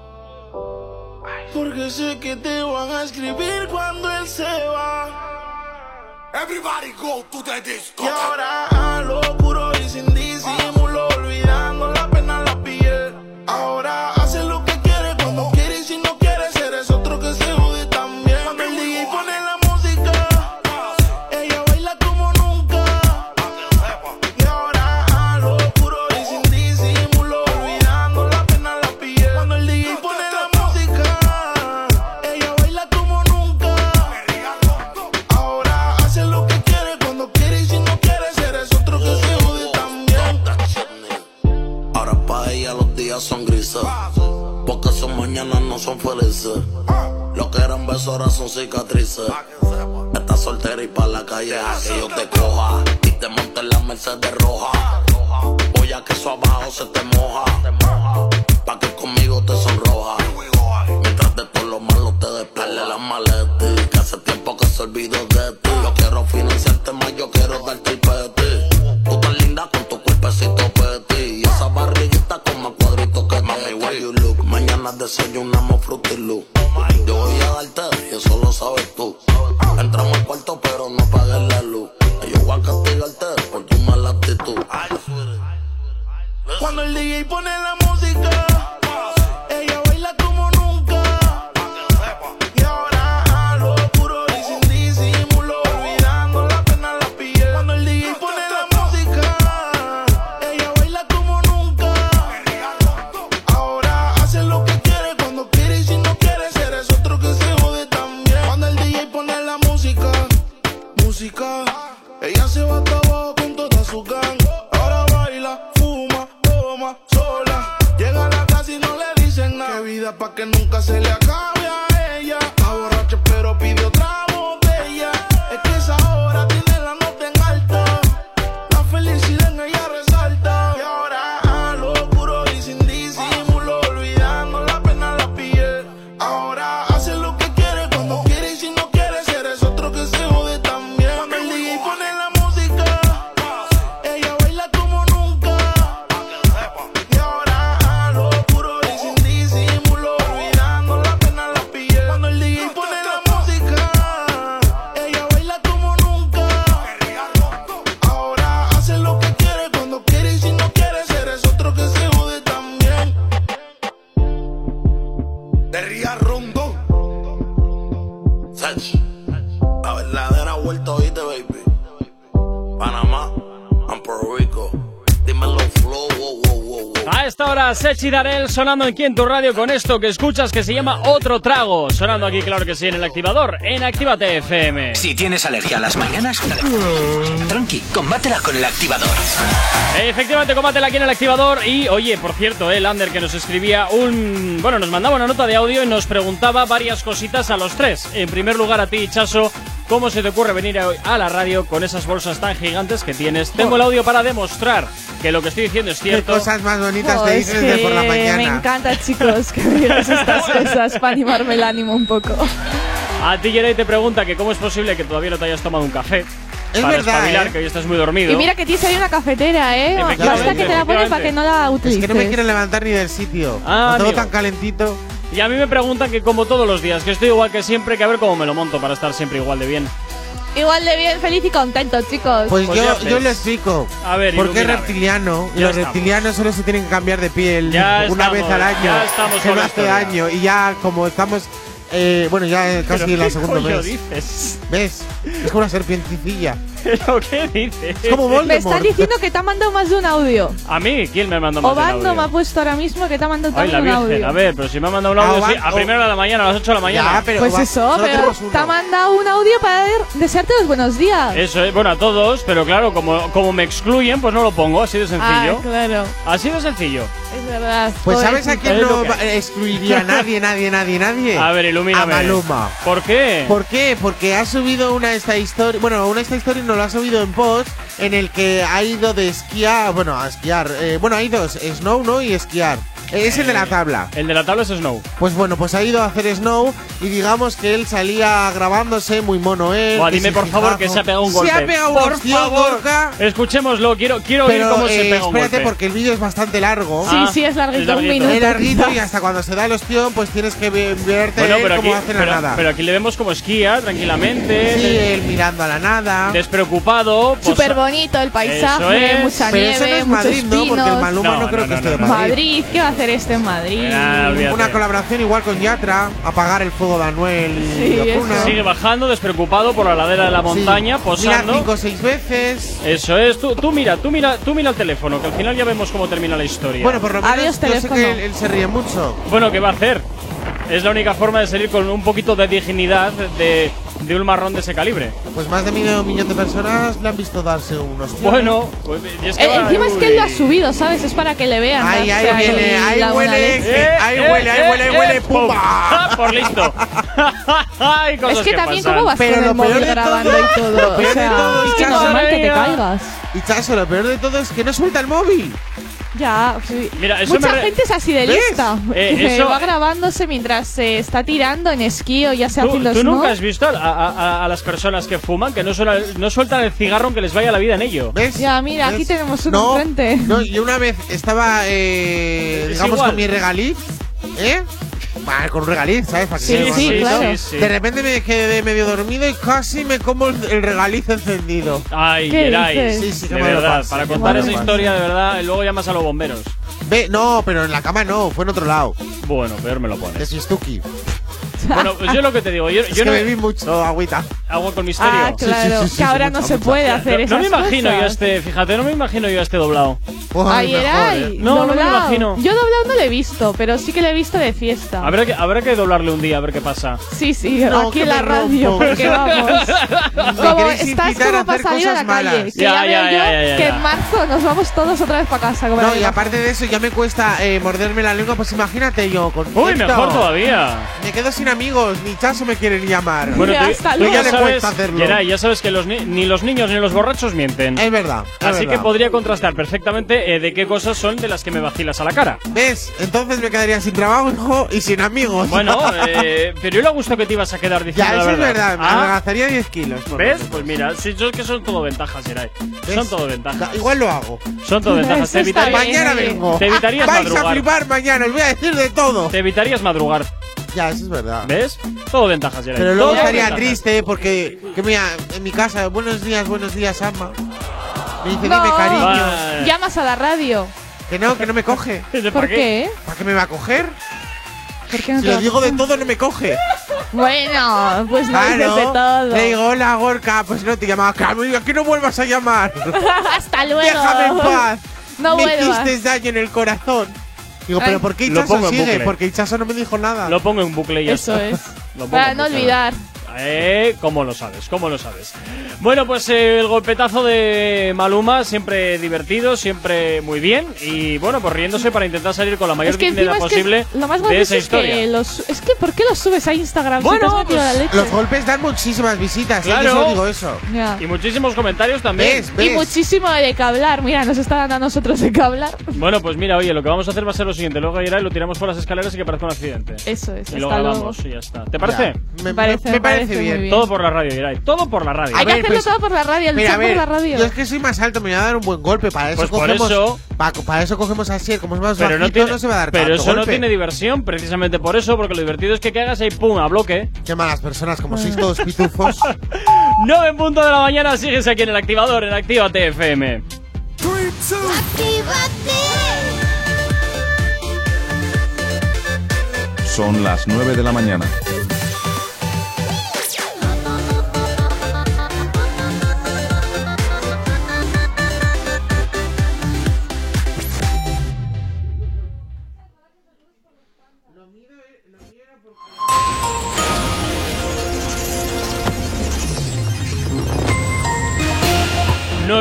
Porque sé que te van a escribir cuando él se va. Everybody go to the disco. Y ahora a lo son felices. Lo que eran besos ahora son cicatrices. Estás soltera y para la calle a que yo te coja. Y te monte en la Mercedes roja. Voy a que eso abajo se te moja. Pa' que conmigo te sonroja. Mientras de todo lo malo te despele la maleta. Que hace tiempo que se olvidó de ti. Yo quiero financiarte más, yo quiero darte sonando aquí en tu radio con esto que escuchas que se llama Otro Trago. Sonando aquí, claro que sí, en el activador, en Actívate FM. Si tienes alergia a las mañanas, tranqui, combátela con el activador. Efectivamente, combátela aquí en el activador. Y oye, por cierto, el Lander que nos escribía un. Bueno, nos mandaba una nota de audio y nos preguntaba varias cositas a los tres. En primer lugar, a ti, Chaso, ¿cómo se te ocurre venir hoy a la radio con esas bolsas tan gigantes que tienes? Tengo el audio para demostrar que lo que estoy diciendo es Qué cierto. cosas más bonitas Jo, te es dices de por la mañana. Me encanta, chicos, que digas estas cosas para animarme el ánimo un poco. A ti, Yeray, te pregunta que cómo es posible que todavía no te hayas tomado un café. Es para verdad, espabilar, ¿eh? que hoy estás muy dormido. Y mira que tienes ahí una cafetera, ¿eh? Basta que te la pones para que no la Es utilices. que no me quiero levantar ni del sitio. Ah, amigo. tan calentito. Y a mí me preguntan que como todos los días, que estoy igual que siempre, que a ver cómo me lo monto para estar siempre igual de bien. Igual de bien, feliz y contento, chicos. Pues, Pues ya yo, ves. yo le explico. A ver, Porque es ilumíname. reptiliano. Ya los estamos. reptilianos solo se tienen que cambiar de piel Ya una estamos, vez al año. ya estamos con hace año. Y ya como estamos. eh, bueno, ya casi ¿Pero en la qué segunda coño vez. dices? ¿Ves? Es como una serpientecilla. Qué dices? Me estás diciendo que te ha mandado más de un audio. ¿A mí? ¿Quién me ha mandado más de un audio? Obando me ha puesto ahora mismo que te ha mandado Ay, un audio. a ver, pero si me ha mandado un audio ah, sí, a oh. primera de la mañana, a las 8 de la mañana. Ya, pero pues eso, pero te ha mandado un audio para desearte los buenos días. Eso es, bueno, a todos, pero claro, como, como me excluyen, pues no lo pongo, así de sencillo. Ah, claro, Así de sencillo. es verdad. Pues ¿sabes a quién no excluiría a nadie, nadie, nadie, nadie? A ver, ilumíname. A Maluma. ¿Por qué? ¿Por qué? Porque ha subido una esta historia, bueno, una esta historia no lo ha subido en post en el que ha ido de esquiar, bueno, a esquiar, eh, bueno, ha ido snow, ¿no? Y esquiar. Es el de la tabla. El de la tabla es Snow. Pues bueno, pues ha ido a hacer Snow y digamos que él salía grabándose muy mono él. Buah, dime por favor que se ha pegado un golpe. Se ha pegado Escuchémoslo, quiero, quiero Pero, oír cómo se eh, pega un porque el vídeo es bastante largo. Sí, sí, es larguito, un minuto. Es larguito y hasta cuando se da el ostión, pues tienes que verte pero cómo hacen pero- nada. pero aquí le vemos como esquía, tranquilamente, sí, él mirando a la nada. despreocupado. Pues, Súper bonito el paisaje, Eso es. mucha Pero nieve, eso no es Madrid, ¿no? Porque el. Maluma no, creo que esté de. Madrid. Madrid, ¿qué va a hacer esto en Madrid. Ah, Una colaboración igual con Yatra, apagar el fuego de Anuel y Ozuna. Sigue bajando, despreocupado por la ladera de la montaña, sí. posando. Mira cinco o seis veces. Eso es. Tú, tú, mira, tú mira, tú mira el teléfono, que al final ya vemos cómo termina la historia. Bueno, por lo menos Adiós, yo sé que él, él se ríe mucho. Bueno, ¿qué va a hacer? Es la única forma de salir con un poquito de dignidad de de un marrón de ese calibre. Pues más de medio millón de personas le han visto darse unos. Tíos. Bueno, pues, es que Eh, encima es que él lo ha subido, ¿sabes? Es para que le vean. Ahí ahí viene, eh, eh, eh, ahí huele, eh, ahí huele, ahí huele, ahí huele, pum. pumba. Por listo. Hay cosas Es que también, pasan. ¿cómo vas Pero con lo el móvil grabando y todo? O sea, todo es es que normal que te caigas. Y chaso, lo peor de todo es que no suelta el móvil. Ya, sí. Mira, eso Mucha me gente es así de lista. Eh, eso... va grabándose mientras se está tirando en esquí o ya se hace los ¿Tú nunca has visto a, a, a, las personas que fuman que no, suena, no sueltan el cigarro aunque les vaya la vida en ello? ¿Ves? Ya, mira, ¿Ves? aquí tenemos uno no, enfrente. No, yo una vez estaba, eh, digamos, con mi regaliz, ¿eh? con un regalín, ¿sabes? Para sí, que sí, sí, claro. sí, De repente me quedé medio dormido y casi me como el, regaliz encendido. Ay, Geray. Sí, sí, de verdad, para contar esa historia, de verdad, luego llamas a los bomberos. Ve, no, pero en la cama no, fue en otro lado. Bueno, peor me lo pones. De Sistuki. Bueno, pues yo lo que te digo, yo, yo no. Bebí mucho agüita. Agua con ah, misterio. Ah, claro, sí, sí, sí, que ahora no se puede hacer no, No me imagino cosas. yo este, fíjate, no me imagino yo este doblado. Pues Ay, era eh. No, doblado. no me imagino. Yo doblado no lo he visto, pero sí que lo he visto de fiesta. Habrá que, habrá que doblarle un día a ver qué pasa. Sí, sí, no, aquí en la radio, porque vamos. como estás como para salir a la calle. Que ya, ya, ya, que en marzo nos vamos todos otra vez para casa. No, y aparte de eso, ya me cuesta eh, morderme la lengua, pues imagínate yo con. Uy, mejor todavía. Me quedo sin amigos, ni chaso me quieren llamar. Bueno, tú, hasta tú ya, sabes, hacerlo. Geray, ya sabes que los ni, ni, los niños ni los borrachos mienten. Es verdad. Es Así verdad. que podría contrastar perfectamente eh, de qué cosas son de las que me vacilas a la cara. ¿Ves? Entonces me quedaría sin trabajo y sin amigos. Bueno, eh, pero yo le gusto que te ibas a quedar diciendo. Ya, eso la verdad. es verdad. Me ¿Ah? agazaría 10 kilos. ¿Ves? Pues mira, sí, yo es que son todo ventajas, Geray. Son todo ventajas. Da, igual lo hago. Son todo ventajas. Te evitarías, mañana vengo. Te evitarías Vais madrugar. a flipar mañana, os voy a decir de todo. Te evitarías madrugar. Ya, eso es verdad. ¿Ves? Todo ventajas, Gerard. Pero luego estaría triste ¿eh? porque, que mira, en mi casa, buenos días, buenos días, ama. Me dice, No. dime cariño. Llamas a la radio. Que no, que no me coge. ¿Por qué? ¿Para qué me va a coger? Si lo digo de todo, no me coge. Bueno, pues no dices de todo. Le digo, hola, Gorka. Pues no te llamaba. Claro, que no vuelvas a llamar. Hasta luego. Déjame en paz. No Me hiciste daño en el corazón. Digo, Ay. pero ¿por qué Lo sigue? Porque Itchazo no me dijo nada. Lo pongo en bucle y ya Eso es. Para no olvidar. Eh, ¿Cómo lo sabes? ¿Cómo lo sabes? Bueno, pues eh, el golpetazo de Maluma, siempre divertido, siempre muy bien. Y bueno, pues riéndose para intentar salir con la mayor es que dignidad posible es que lo más de esa es historia. Que los, es que, ¿por qué los subes a Instagram? Bueno, si pues, los golpes dan muchísimas visitas. Claro. ¿eh? Yo digo eso. Yeah. Y muchísimos comentarios también. ¿Ves? ¿Ves? Y muchísimo de que hablar. Mira, nos está dando a nosotros de que hablar. Bueno, pues mira, oye, lo que vamos a hacer va a ser lo siguiente. Luego irá y lo tiramos por las escaleras y que parezca un accidente. Eso es. Y lo grabamos y ya está. ¿Te parece? Ya. Me, me parece. Me parece todo por la radio, Irai. Todo por la radio. Hay que hacerlo pues, todo por la radio, el mira, ver, por la radio. Yo es que soy más alto, me voy a dar un buen golpe. Para eso pues cogemos. Por eso, para, para, eso cogemos así, como es más pero Pero eso no tiene diversión, precisamente por eso, porque lo divertido es que cagas y pum, a bloque. Qué malas personas, como sois todos pitufos. 9 en punto de la mañana, sigues aquí en el activador, en Activa TFM. Son las 9 de la mañana.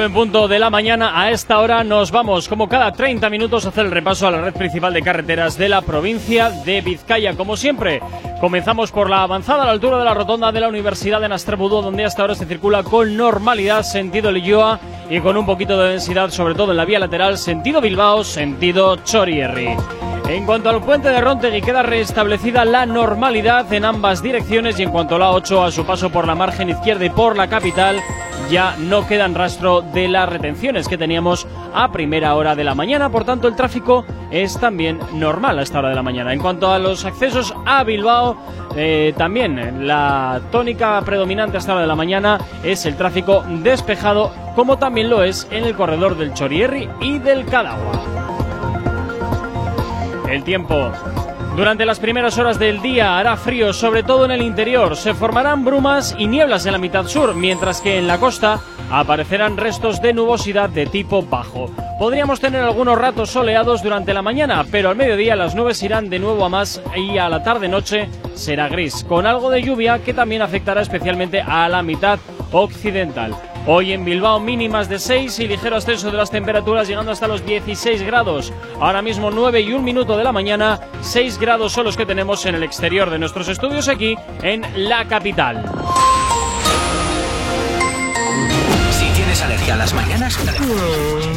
9 en punto de la mañana. A esta hora nos vamos, como cada 30 minutos, a hacer el repaso a la red principal de carreteras de la provincia de Vizcaya. Como siempre, comenzamos por la avanzada a la altura de la rotonda de la Universidad de Nastrabudú, donde hasta ahora se circula con normalidad sentido Lilloa y con un poquito de densidad, sobre todo en la vía lateral, sentido Bilbao, sentido Chorierri. En cuanto al puente de Rontegui, queda restablecida la normalidad en ambas direcciones y en cuanto a la 8, a su paso por la margen izquierda y por la capital, ya no quedan rastro de las retenciones que teníamos a primera hora de la mañana, por tanto el tráfico es también normal a esta hora de la mañana. En cuanto a los accesos a Bilbao, eh, también la tónica predominante a esta hora de la mañana es el tráfico despejado, como también lo es en el corredor del Chorierri y del Cadagua. El tiempo. Durante las primeras horas del día hará frío, sobre todo en el interior. Se formarán brumas y nieblas en la mitad sur, mientras que en la costa aparecerán restos de nubosidad de tipo bajo. Podríamos tener algunos ratos soleados durante la mañana, pero al mediodía las nubes irán de nuevo a más y a la tarde-noche será gris, con algo de lluvia que también afectará especialmente a la mitad occidental. Hoy en Bilbao mínimas de 6 y ligero ascenso de las temperaturas llegando hasta los 16 grados. Ahora mismo 9 y un minuto de la mañana, 6 grados son los que tenemos en el exterior de nuestros estudios aquí en la capital. Tienes alergia a las mañanas,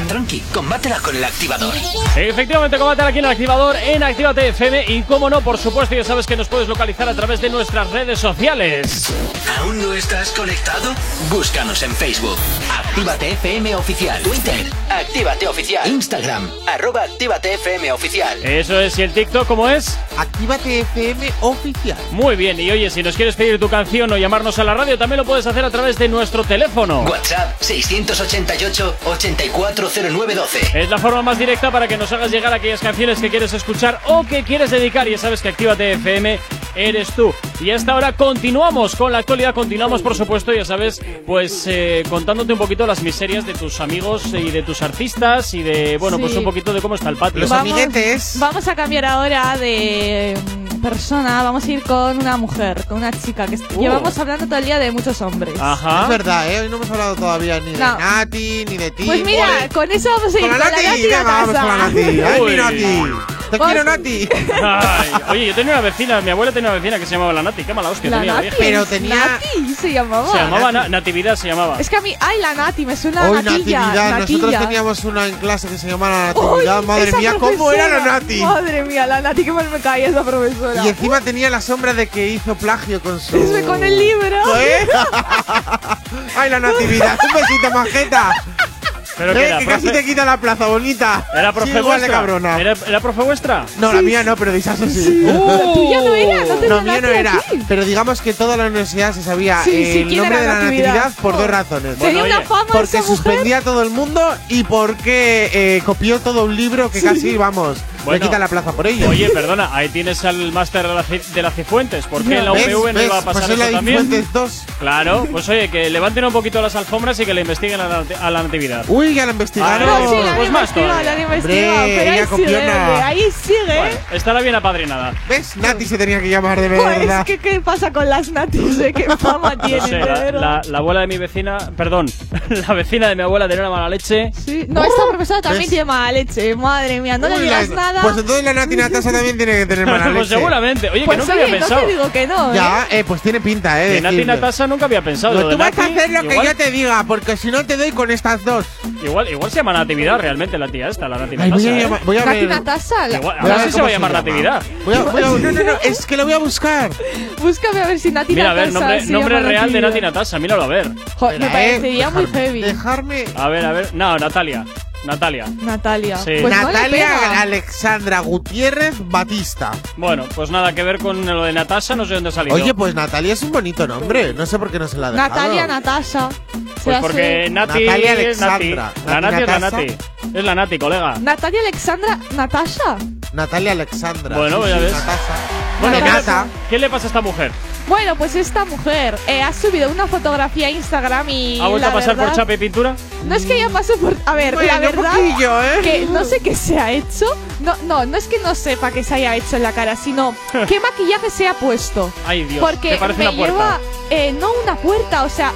tranqui, combátela con el activador. Efectivamente, combátela aquí en el activador en Actívate FM y como no, por supuesto, ya sabes que nos puedes localizar a través de nuestras redes sociales. ¿Aún no estás conectado? Búscanos en Facebook. Actívate FM Oficial. Twitter. Actívate Oficial. Instagram. Arroba Actívate FM Oficial. Eso es, y el TikTok, ¿cómo es? Actívate FM Oficial. Muy bien, y oye, si nos quieres pedir tu canción o llamarnos a la radio, también lo puedes hacer a través de nuestro teléfono. WhatsApp 688-840912. Es la forma más directa para que nos hagas llegar aquellas canciones que quieres escuchar o que quieres dedicar. Ya sabes que Actívate FM eres tú. Y hasta ahora continuamos con la actualidad, continuamos por supuesto, ya sabes, pues eh, contándote un poquito las miserias de tus amigos y de tus artistas y de, bueno, pues un poquito de cómo está el patio. vamos, Vamos a cambiar ahora de mm, persona, vamos a ir con una mujer, con una chica, que Uh. llevamos hablando todo el día de muchos hombres. Es verdad, ¿eh? Hoy no hemos hablado todavía ni de No. Nati, ni de ti. Pues mira, con eso vamos a ir Con con la la Nati, Nati venga, vamos con la Nati. Ay, Uy. mi Nati. Te quiero, Nati. Ay, oye, yo tenía una vecina, mi abuela tenía una vecina que se llamaba la Nati, qué mala hostia La tenía la Nati, vieja. Nati se llamaba. Se llamaba Na- Natividad, se llamaba. Es que a mí, ay, la Nati, me suena a Hoy natilla. Natividad. Nosotros teníamos una en clase que se llamaba Uy, Natividad. Madre mía, ¿cómo era la. Nati? Madre mía, la Nati, que mal me caía esa profesora. Y encima tenía la sombra de que hizo plagio con su. Con el libro. ¿Eh? ¡Ay, la natividad! ¡Un besito, majeta! Pero Eh, que era que casi profe- te quita la plaza bonita. ¿Era Sí, profe igual de vuestra? cabrona. ¿Era, era profe vuestra? No, la mía no, pero de Isaso sí. Uh. Tuya no era, no No, mío no era. aquí. Pero digamos que toda la universidad se sabía Sí, sí, el ¿quién nombre de la Natividad? natividad por dos razones. Tenía una fama porque esa mujer. suspendía a todo el mundo y porque eh, copió todo un libro que casi, vamos, Bueno. le quita la plaza por ello. Oye, perdona, ahí tienes al máster de la, Cifuentes. ¿Por qué en la ¿Ves? UPV no ¿Ves? iba a pasar Pues eso también? 2. Claro, pues oye, que levanten un poquito las alfombras y que le investiguen a la, a la natividad. Uy, ya la investigaron. Ah, No, sí, la han pues más investigado, todavía. la han investigado. Hombre, pero ahí sigue, ahí sigue. Bueno, estará bien apadrinada. ¿Ves? Nati se tenía que llamar de Pues, verdad. ¿qué, ¿qué pasa con las natis? eh? ¿Qué fama No tienen? sé, de la, verdad? la- la abuela de mi vecina, perdón, la vecina de mi abuela tenía una mala leche. Sí, No, esta profesora también ¿Ves? tiene mala leche. Madre mía, no le digas la- nada. Pues entonces la Nati Natasa también tiene que tener mala leche. pues seguramente. Oye, Pues que nunca oye, había no pensado. digo que no, ¿eh? Ya, eh, pues tiene pinta, eh. De Nati nunca había pensado. No, Lo tú vas a hacer lo que igual, yo te diga, porque si no te doy con estas dos. Igual, igual se llama Natividad realmente la tía esta, la Nati Ay, voy a ¿eh? llamar- voy a ver. Natasa, la- Igual, Voy a ahora ver sí se va a cómo llamar llama. Natividad. Voy a- voy a- no, no, no, es que lo voy a buscar. Búscame a ver si Nati Mira, a ver, nombre, real de Nati. Natasa, míralo a ver. Jo, me Espera, parecería eh, muy heavy. Dejarme. A ver, a ver. No, Natalia. Natalia. Natalia. Sí. Pues Natalia. Alexandra Gutiérrez Batista. Bueno, pues nada que ver con lo de Natasha, no sé dónde ha salido. Oye, pues Natalia es un bonito nombre. No sé por qué no se la ha dejado. Natalia Natasha. Pues porque Nati Natalia es Nati. Alexandra. La Nati Nati es la. Nati. Es la Nati, colega. Natalia Alexandra Natasha. Natalia Alexandra. Bueno, sí, ya sí, ves. Natasa. Bueno, ¿qué, Nata. le, qué le pasa a esta mujer? Bueno, pues esta mujer eh, ha subido una fotografía a Instagram y. ¿Ha vuelto la a pasar por verdad- chapa y pintura? No es que ella pase por. A ver, Bueno, la un verdad. poquillo, ¿eh? Que no sé qué se ha hecho. No, no, no es que no sepa qué se haya hecho en la cara, sino qué maquillaje se ha puesto. Ay, Dios. Porque te parece me una puerta. lleva. eh, no una puerta, o sea.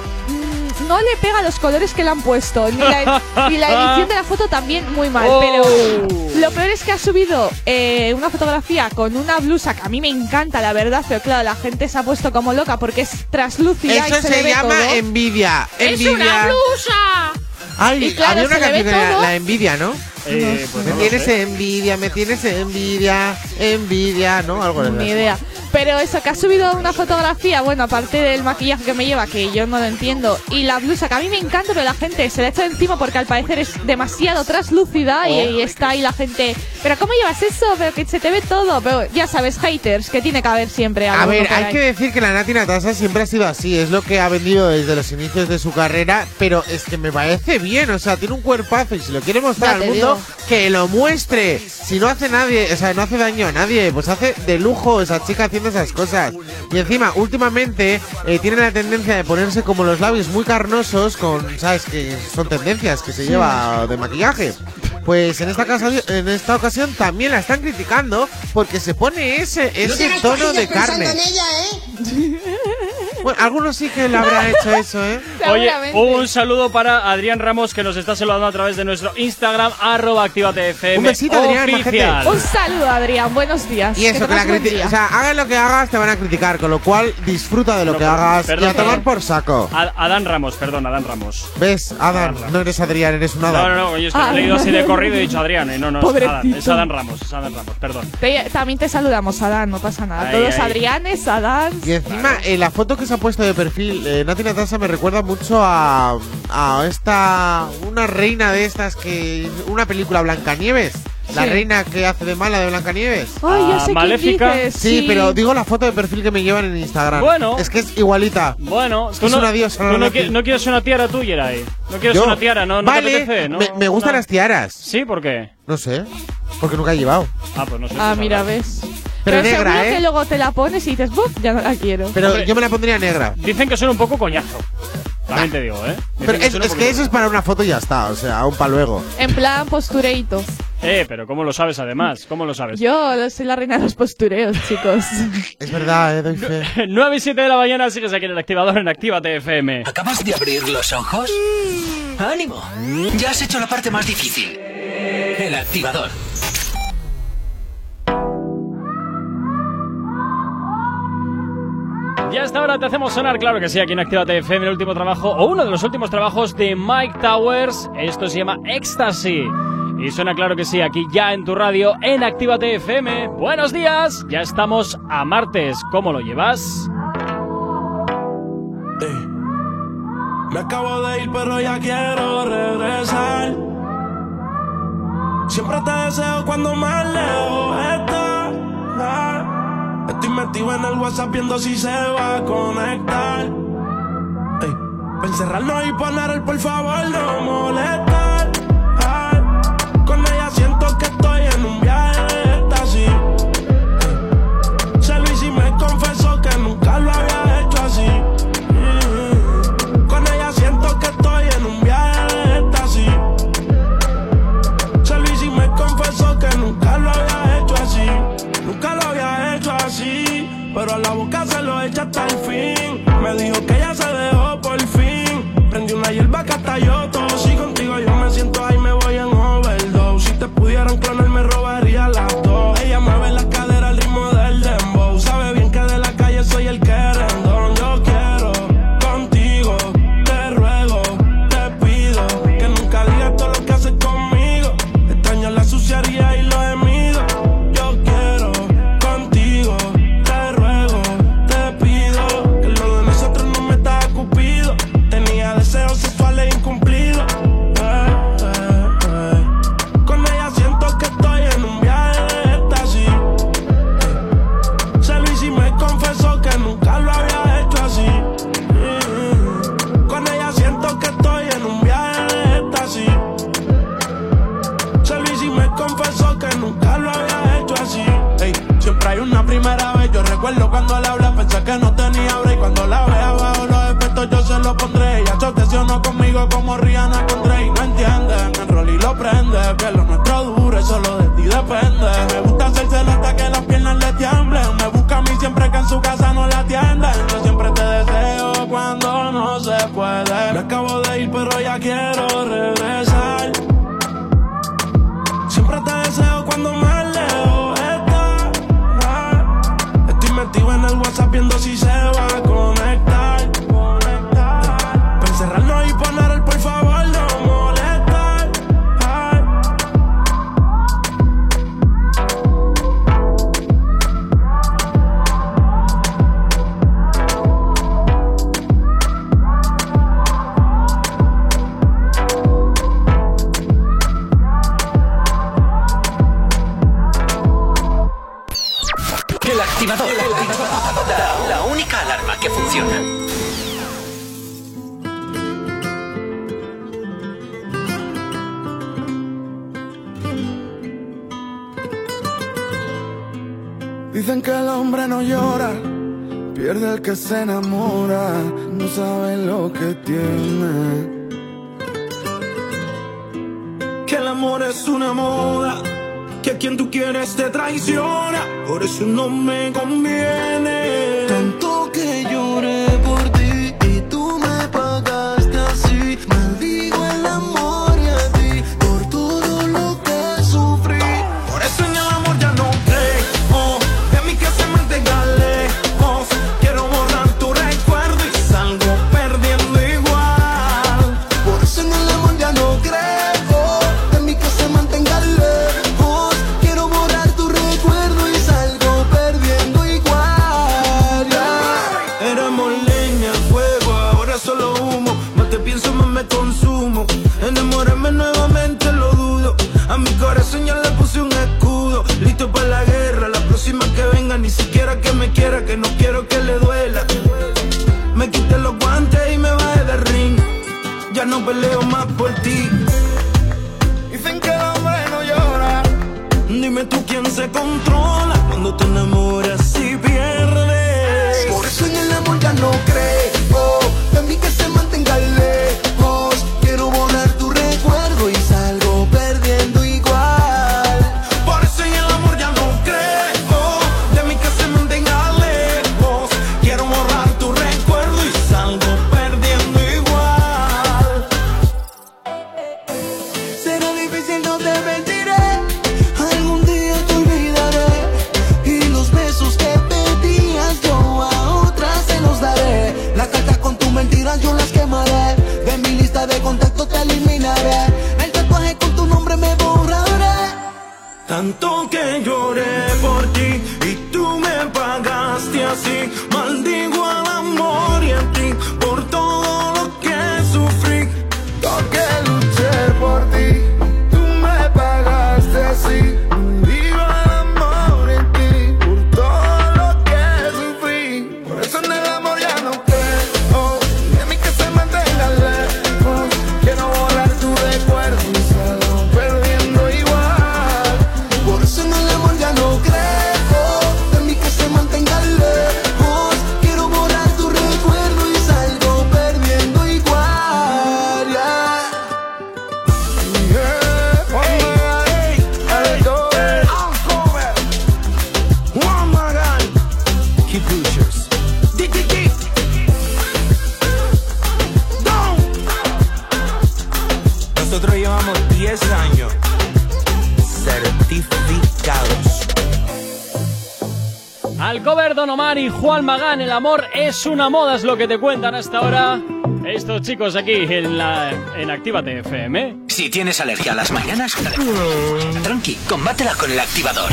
No le pega los colores que le han puesto. Ni la, y la edición de la foto también muy mal. Oh. Pero lo peor es que ha subido eh, una fotografía con una blusa que a mí me encanta, la verdad. Pero claro, la gente se ha puesto como loca porque es translúcida Eso y se, se, le llama todo. envidia. ¡Es Envidia. una blusa! Ay, Y claro, había una canción la envidia, ¿no? Eh, pues me no tienes envidia, me tienes envidia, envidia, ¿no? Algo de Ni idea. Pero eso, que ha subido una fotografía, bueno, aparte del maquillaje que me lleva, que yo no lo entiendo, y la blusa, que a mí me encanta, pero la gente se la echa encima porque al parecer es demasiado translúcida y, Oh. y está ahí la gente. Pero ¿cómo llevas eso? Pero que se te ve todo. Pero ya sabes, haters, que tiene que haber siempre. A ver, hay ahí. que decir que la Nati Natasha siempre ha sido así, es lo que ha vendido desde los inicios de su carrera, pero es que me parece bien, o sea, tiene un cuerpazo y si lo quiere mostrar al mundo, digo. Que lo muestre. Si no hace nadie, o sea, no hace daño a nadie, pues hace de lujo esa chica haciendo esas cosas. Y encima, últimamente, eh, tiene la tendencia de ponerse como los labios muy carnosos con, ¿sabes? Que son tendencias que se lleva de maquillaje. Pues en esta, casa, en esta ocasión también la están criticando porque se pone ese, ese tono de carne. ¿eh? Bueno, algunos sí que le habrá hecho eso, ¿eh? Oye, un saludo para Adrián Ramos que nos está saludando a través de nuestro Instagram, arroba activatefm Un besito, Adrián, oficial. Un saludo, Adrián. Buenos días. Y eso, que la día. O sea, hagas lo que hagas, te van a criticar, con lo cual disfruta de lo No, que perdón, hagas perdón, y a tomar perdón. por saco. Adán Ramos, perdón, Adán Ramos. ¿Ves, Adán? No eres Adrián, eres un Adán. No, no, no, yo es que Ah. he leído así de corrido y he dicho Adrián, y no, no, es Adán, Pobrecito. es Adán Ramos, es Adán Ramos, perdón. Te- también te saludamos, Adán, no pasa nada. Ahí, Todos ahí. Adrianes, Adán. Y encima, eh, la foto que se ha puesto de perfil, eh, Nati Natasha me recuerda mucho a, a esta. Una reina de estas que. Una película Blancanieves. La Sí. reina que hace de mala de Blancanieves. Ay, ya Ah, sé quién Maléfica. dices, Sí, pero digo la foto de perfil que me llevan en Instagram. Bueno. Es que es igualita. Bueno, Es tú que no, es una diosa, tú no, qui- no quieres una tiara tuya ahí. No quieres Yo- una tiara, no, no vale, te apetece, ¿no? me, me gustan No. las tiaras. Sí, ¿por qué? No sé. Porque nunca he llevado. Ah, pues no sé. Ah, tú mira, sabrás. ves. Pero negra, seguro ¿eh? que luego te la pones y dices, ¡buf! Ya no la quiero. Pero Hombre. yo me la pondría negra. Dicen que son un poco coñazo. También te digo, ¿eh? Dicen Pero que es, es que eso es para una foto y ya está. O sea, un pa' luego. En plan postureito. Eh, pero ¿cómo lo sabes además? ¿Cómo lo sabes? Yo soy la reina de los postureos, chicos. Es verdad, eh, doy fe. 9 y 7 de la mañana sigues aquí en el activador en Actívate FM. ¿Acabas de abrir los ojos? ¡Ánimo! Ya has hecho la parte más difícil. El activador. Ya hasta ahora te hacemos sonar, claro que sí, aquí en Actívate FM, el último trabajo, o uno de los últimos trabajos de Mike Towers. Esto se llama Ecstasy. Y suena claro que sí, aquí ya en tu radio, en Actívate FM. Buenos días, ya estamos a martes. ¿Cómo lo llevas? Me acabo de ir, pero ya quiero regresar. Siempre te deseo cuando más lejos estás. Estoy metido en el WhatsApp viendo si se va a conectar. Ey, pa' encerrarnos y poner el por favor no molestar. Cuando le hablé, pensé que no tenía break. Cuando la vea bajo los efectos, yo se lo pondré. Ella se obsesionó conmigo como Rihanna con Drake. No entienden, el rol y lo prende. Omar y Juan Magán, el amor es una moda, es lo que te cuentan hasta ahora estos chicos aquí en, la, en Actívate FM. Si tienes alergia a las mañanas, tranqui, combátela con el activador.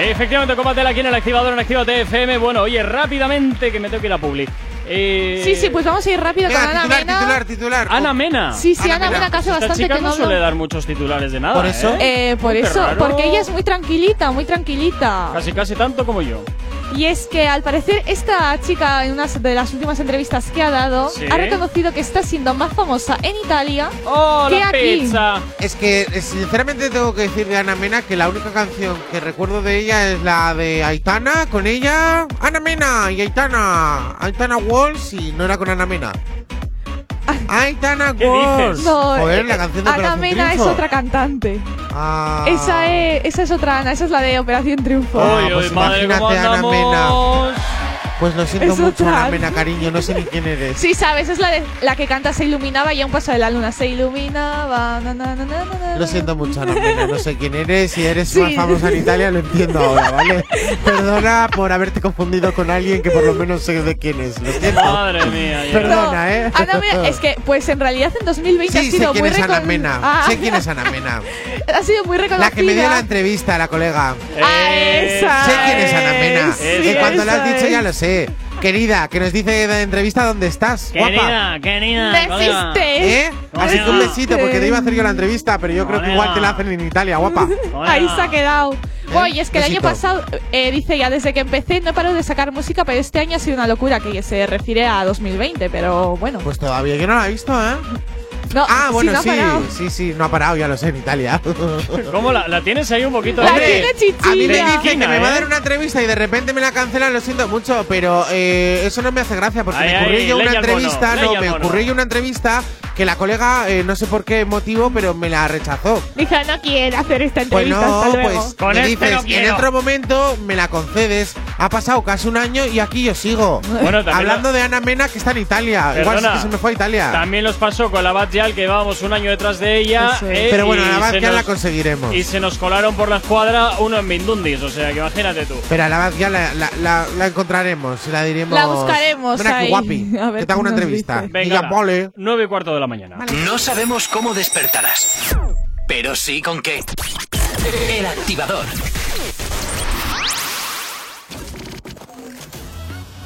Efectivamente, combátela aquí en el activador en Actívate FM. Bueno, oye, rápidamente que me tengo que ir a Publi. Eh, Sí, sí, pues vamos a ir rápido con Ana Mena. titular. Ana Mena. Sí, sí, Ana Mena, que hace Esta bastante chica que no no suele hablo. dar muchos titulares de nada. Por eso, ¿eh? eh, por Qué eso, raro. porque ella es muy tranquilita, muy tranquilita. Casi, casi tanto como yo. Y es que al parecer esta chica en una de las últimas entrevistas que ha dado Sí. ha reconocido que está siendo más famosa en Italia ¡Oh, que aquí. Es que eh, sinceramente tengo que decir de Ana Mena que la única canción que recuerdo de ella es la de Aitana con ella, Ana Mena y Aitana, Aitana Walls y no era con Ana Mena. Aitana Walls. No, Joder, la eh, canción de Ana Operación Mena es Triunfo. otra cantante. Ah. Esa, es, esa es otra Ana, esa es la de Operación Triunfo. Uy, pues uy, madre, ¿cómo imagínate, Ana andamos? Pues lo siento Es mucho. Ana Mena, cariño, no sé ni quién eres. Sí, sabes, es la, de, la que canta Se iluminaba y a un paso de la luna. Se iluminaba. na, na, na, na, na, na. Lo siento mucho, Ana Mena, no sé quién eres. Si eres Sí. más famosa en Italia, lo entiendo ahora, ¿vale? Perdona por haberte confundido con alguien que por lo menos sé de quién es. Lo siento. Madre mía. ya. Perdona, ¿eh? Ana Mena, es que, pues en realidad en 2020 ha Sí, sé sido quién muy es Ana Mena. Ah, Sé quién es Ana Mena. Ha sido muy reconocida. La que me dio la entrevista, la colega. Ah, esa. Sé quién es Ana Mena. que cuando lo has dicho es. ya lo sé. Querida, que nos dice de la entrevista dónde estás. guapa. Querida, querida. colega. ¿Eh? Así que un besito, porque te iba a hacer yo la entrevista, pero yo creo que igual te la hacen en Italia, guapa. Ahí se ha quedado. Oye, es que el año pasado, eh, dice ya, desde que empecé no paro de sacar música, pero este año ha sido una locura que se refiere a 2020, pero bueno. Pues todavía yo no la he visto, ¿eh? No, Ah, bueno, no sí, parado. sí, sí, no ha parado, ya lo sé, en Italia. ¿Cómo la, la tienes ahí un poquito La tiene A mí me dicen que me va a ¿eh? dar una entrevista y de repente me la cancelan, lo siento mucho, pero eh, eso no me hace gracia porque Ay, me ocurrió ay, yo una entrevista, no, al me ocurrió yo una entrevista que la colega, eh, no sé por qué motivo, pero me la rechazó. Dije, no quiero hacer esta Pues entrevista, no, hasta luego. pues Con me este dices, no en otro momento me la concedes. Ha pasado casi un año y aquí yo sigo. Bueno, también Hablando de Ana Mena que está en Italia. Igual sí Perdona, que se me fue a Italia. También nos pasó con la Bad Que llevábamos un año detrás de ella. Es. eh, Pero bueno, y la se la nos- conseguiremos. Y se nos colaron por la escuadra uno en Mindundis, o sea que imagínate tú. Pero a la ya la, la, la- la encontraremos, la diremos. La buscaremos Ven aquí, ahí. guapi, A ver que te hago una nos entrevista. dice. Venga, vale. Nueve y cuarto de la mañana. No sabemos cómo despertarás, pero sí con qué. El activador.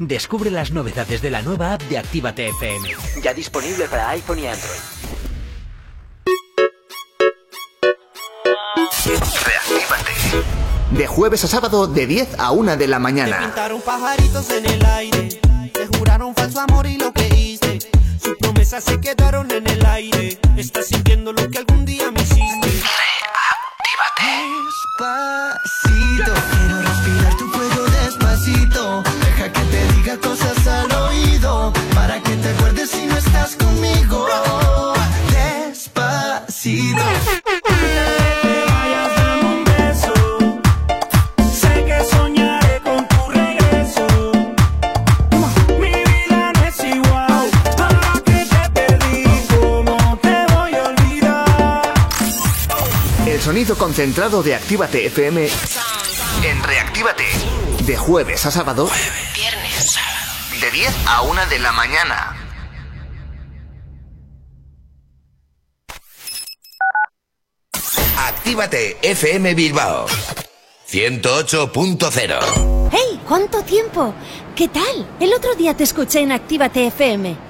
Descubre las novedades de la nueva app de Actívate FM. Ya disponible para iPhone y Android. De jueves a sábado de 10 a 1 de la mañana. Pintaron pajaritos en el aire, te juraron falso amor y lo que hice. Sus promesas se quedaron en el aire. Estás sintiendo lo que algún día me hiciste. Despacito, Concentrado de Actívate FM en Reactívate. De jueves a sábado. Viernes, De 10 a 1 de la mañana. Actívate FM Bilbao 108.0 ¡Hey! ¿Cuánto tiempo? ¿Qué tal? El otro día te escuché en Actívate FM.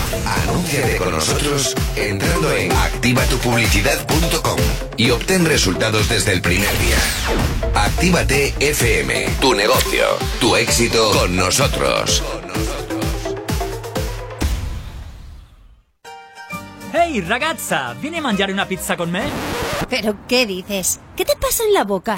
Anúnciate con nosotros entrando en activatupublicidad.com y obtén resultados desde el primer día. Actívate FM, tu negocio, tu éxito con nosotros. Ehi ragazza, vieni a mangiare una pizza con me? ¿Pero qué dices? ¿Qué te pasa en la boca?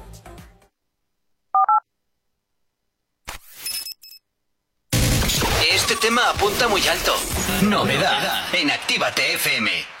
Tema apunta muy alto. Novedad en Actívate FM.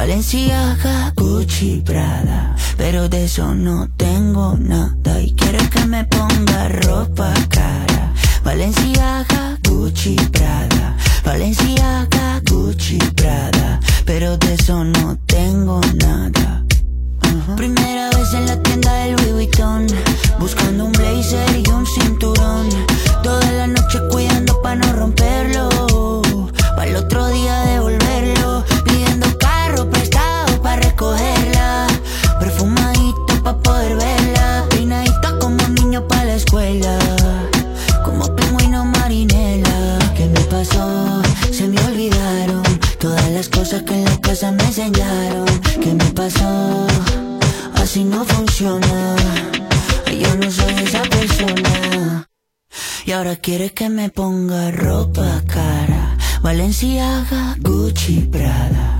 Valenciaga, Gucci, Prada. Pero de eso no tengo nada. Y quiere que me ponga ropa cara. Valenciaga, Gucci, Prada. Valenciaga, Gucci, Prada. Pero de eso no tengo nada. Primera vez en la tienda del Louis Vuitton Buscando un blazer y un cinturón Toda la noche cuidando pa' no romperlo Para el otro día devolverlo recogerla Perfumadito pa' poder verla. Peinadita como niño pa' la escuela. Como pingüino marinela. ¿Qué me pasó? Se me olvidaron Todas las cosas que en la casa me enseñaron. ¿Qué me pasó? Así no funciona. Yo no soy esa persona. Y ahora quiere que me ponga ropa cara. Valenciaga, Gucci, Prada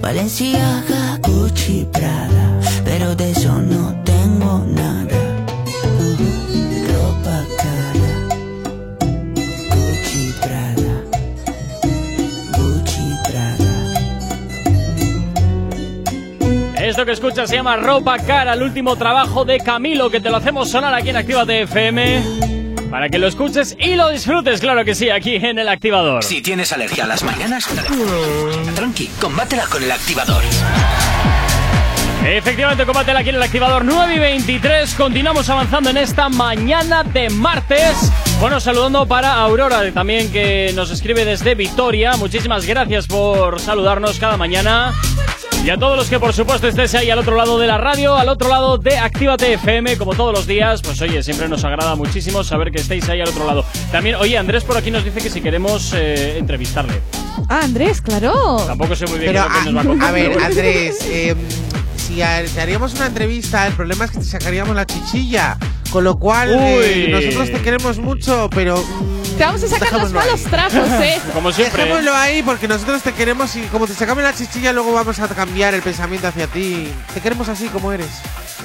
Valenciaga, Gucci, Prada Pero de eso no tengo nada. Ropa cara Gucci, Prada Gucci, Prada Esto que escuchas se llama Ropa Cara, el último trabajo de Camilo, que te lo hacemos sonar aquí en Actívate FM. Para que lo escuches y lo disfrutes, claro que sí, aquí en el activador. Si tienes alergia a las mañanas, tranqui, combátela con el activador. Efectivamente, combátela aquí en el activador 9 y 23. Continuamos avanzando en esta mañana de martes. Bueno, saludando para Aurora, también que nos escribe desde Vitoria. Muchísimas gracias por saludarnos cada mañana. Y a todos los que por supuesto estéis ahí al otro lado de la radio, al otro lado de Actívate FM, como todos los días, pues oye, siempre nos agrada muchísimo saber que estéis ahí al otro lado. También, oye, Andrés por aquí nos dice que si queremos eh, entrevistarle. Ah, Andrés, claro. Tampoco sé muy bien Pero, qué es lo que nos va a contar. a ver. Andrés, eh, si te haríamos una entrevista, el problema es que te sacaríamos la chichilla. Con lo cual, eh, nosotros te queremos mucho, pero. mm, Te vamos a sacar los malos ahí. trapos, ¿eh? Como siempre. Dejémoslo ahí porque nosotros te queremos y como te sacamos la chichilla, luego vamos a cambiar el pensamiento hacia ti. Te queremos así como eres.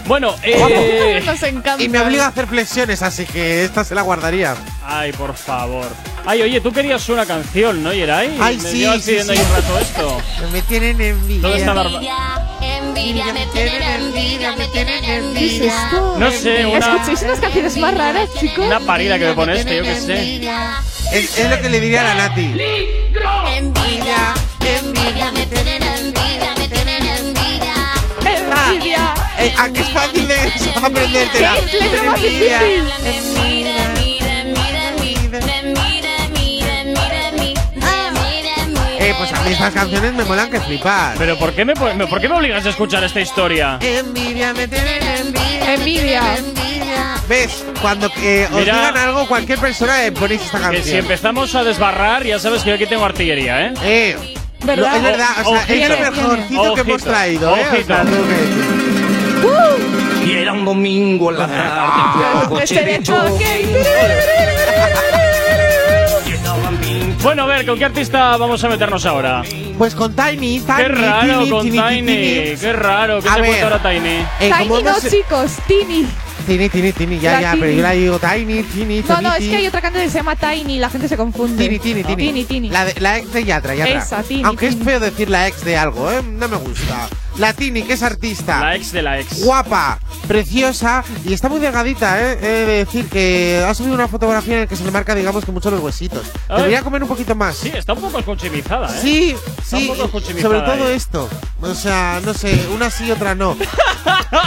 Bueno, eh... Nos encanta. Y me obliga a hacer flexiones, así que esta se la guardaría. Ay, por favor. Ay, oye, tú querías una canción, ¿no, Yeray? Ay, Me sí, sí, pidiendo sí. ahí un rato esto. Me tienen envidia. ¿Dónde está Barba? Envidia, me tienen envidia, me tienen ¿Qué es envidia. esto? No sé, una- ¿Escucháis unas canciones más raras, chicos? Una parida que me pone este, yo qué sé. Es, es lo que le diría a la Nati. Envidia, envidia, me tienen envidia, me tienen envidia. Envidia. Eh, ¿A qué es fácil de aprendértela? ¿Qué? Letra más Envidia. difícil. Pues a mí estas canciones me molan que flipar. Pero ¿por qué me, po- me- ¿por qué me obligas a escuchar esta historia? Envidia, me tienen envidia. Envidia. ¿Ves? Cuando eh, os Mira. digan algo, cualquier persona le ponéis esta Que canción. si empezamos a desbarrar, ya sabes que yo aquí tengo artillería, ¿eh? Eh, ¿Verdad? lo- es verdad, o sea, es lo Ojito. mejorcito que hemos Ojito. traído, ¿eh? O sea. Y era un domingo en la tarde. Choque. Bueno, a ver, ¿con qué artista vamos a meternos ahora? Pues con Tiny, Tiny. Qué raro con Tiny. Qué raro. ¿Qué A se ver. cuenta ahora Tiny? Eh, Tiny no, chicos, Tini. Tiny, Tiny, Tiny, ya, La ya, Tiny. pero yo la digo Tiny, Tiny, No, no, es que hay otra cantante que se llama Tiny y la gente se confunde. Tini, Tini, Tini. Tini, Tini. La, de- la ex de Yatra, Yatra. Esa, Tini, Aunque Tini. es feo decir la ex de algo, ¿eh? No me gusta. La Tini, que es artista. La ex de la ex. Guapa, preciosa y está muy delgadita, ¿eh? He de decir que ha subido una fotografía en la que se le marca, digamos, que mucho los huesitos. Ay. Debería comer un poquito más. Sí, está un poco escuchimizada, ¿eh? Sí, Está sí, un poco sobre todo ahí. esto. O sea, no sé, una sí, otra no.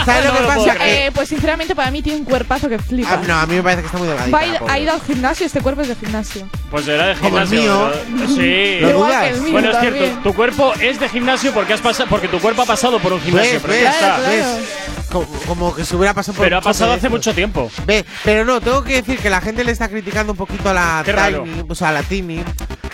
¿Sabes No lo que lo pasa? Eh, pues sinceramente para mí tiene un cuerpazo que flipa. ah, no, a mí me parece que está muy delgadita. Va ha ido al gimnasio, este cuerpo es de gimnasio. Pues era de Como el gimnasio. mío. Sí. ¿Lo dudas? que el mío Bueno, es cierto, tu cuerpo es de gimnasio porque has pasado, porque tu cuerpo ha pasado por un gimnasio, ¿Ves? pero ¿Ves? ya está. Claro, claro. ¿Ves? Como, como que se hubiera pasado por Pero ha pasado hace mucho tiempo. Ve, pero no, tengo que decir que la gente le está criticando un poquito a la. Tiny, o sea, a la Tini,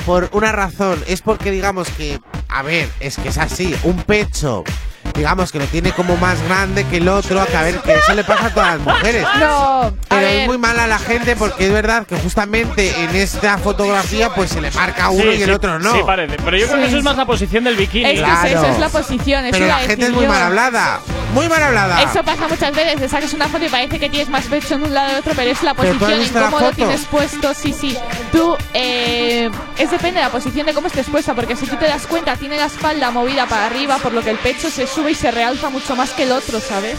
por una razón. Es porque, digamos que, a ver, es que es así, un pecho, digamos que lo tiene como más grande que el otro, a ver, que eso le pasa a todas las mujeres. No, Pero es muy mala la gente porque es verdad que justamente en esta fotografía pues se le marca a uno Sí, y el sí, otro no. Sí, parece. Pero yo creo que eso es más la posición del bikini. Es que Claro. es eso, es la posición. Pero eso iba la a gente es muy mal hablada. Muy mal hablada. Eso pasa muchas veces, te sacas una foto y parece que tienes más pecho en un lado y otro, pero es la Pero posición en la cómo lo tienes puesto. Sí, sí. Tú, eh, es depende de la posición de cómo estés puesta, porque si tú te das cuenta, tiene la espalda movida para arriba, por lo que el pecho se sube y se realza mucho más que el otro, ¿sabes?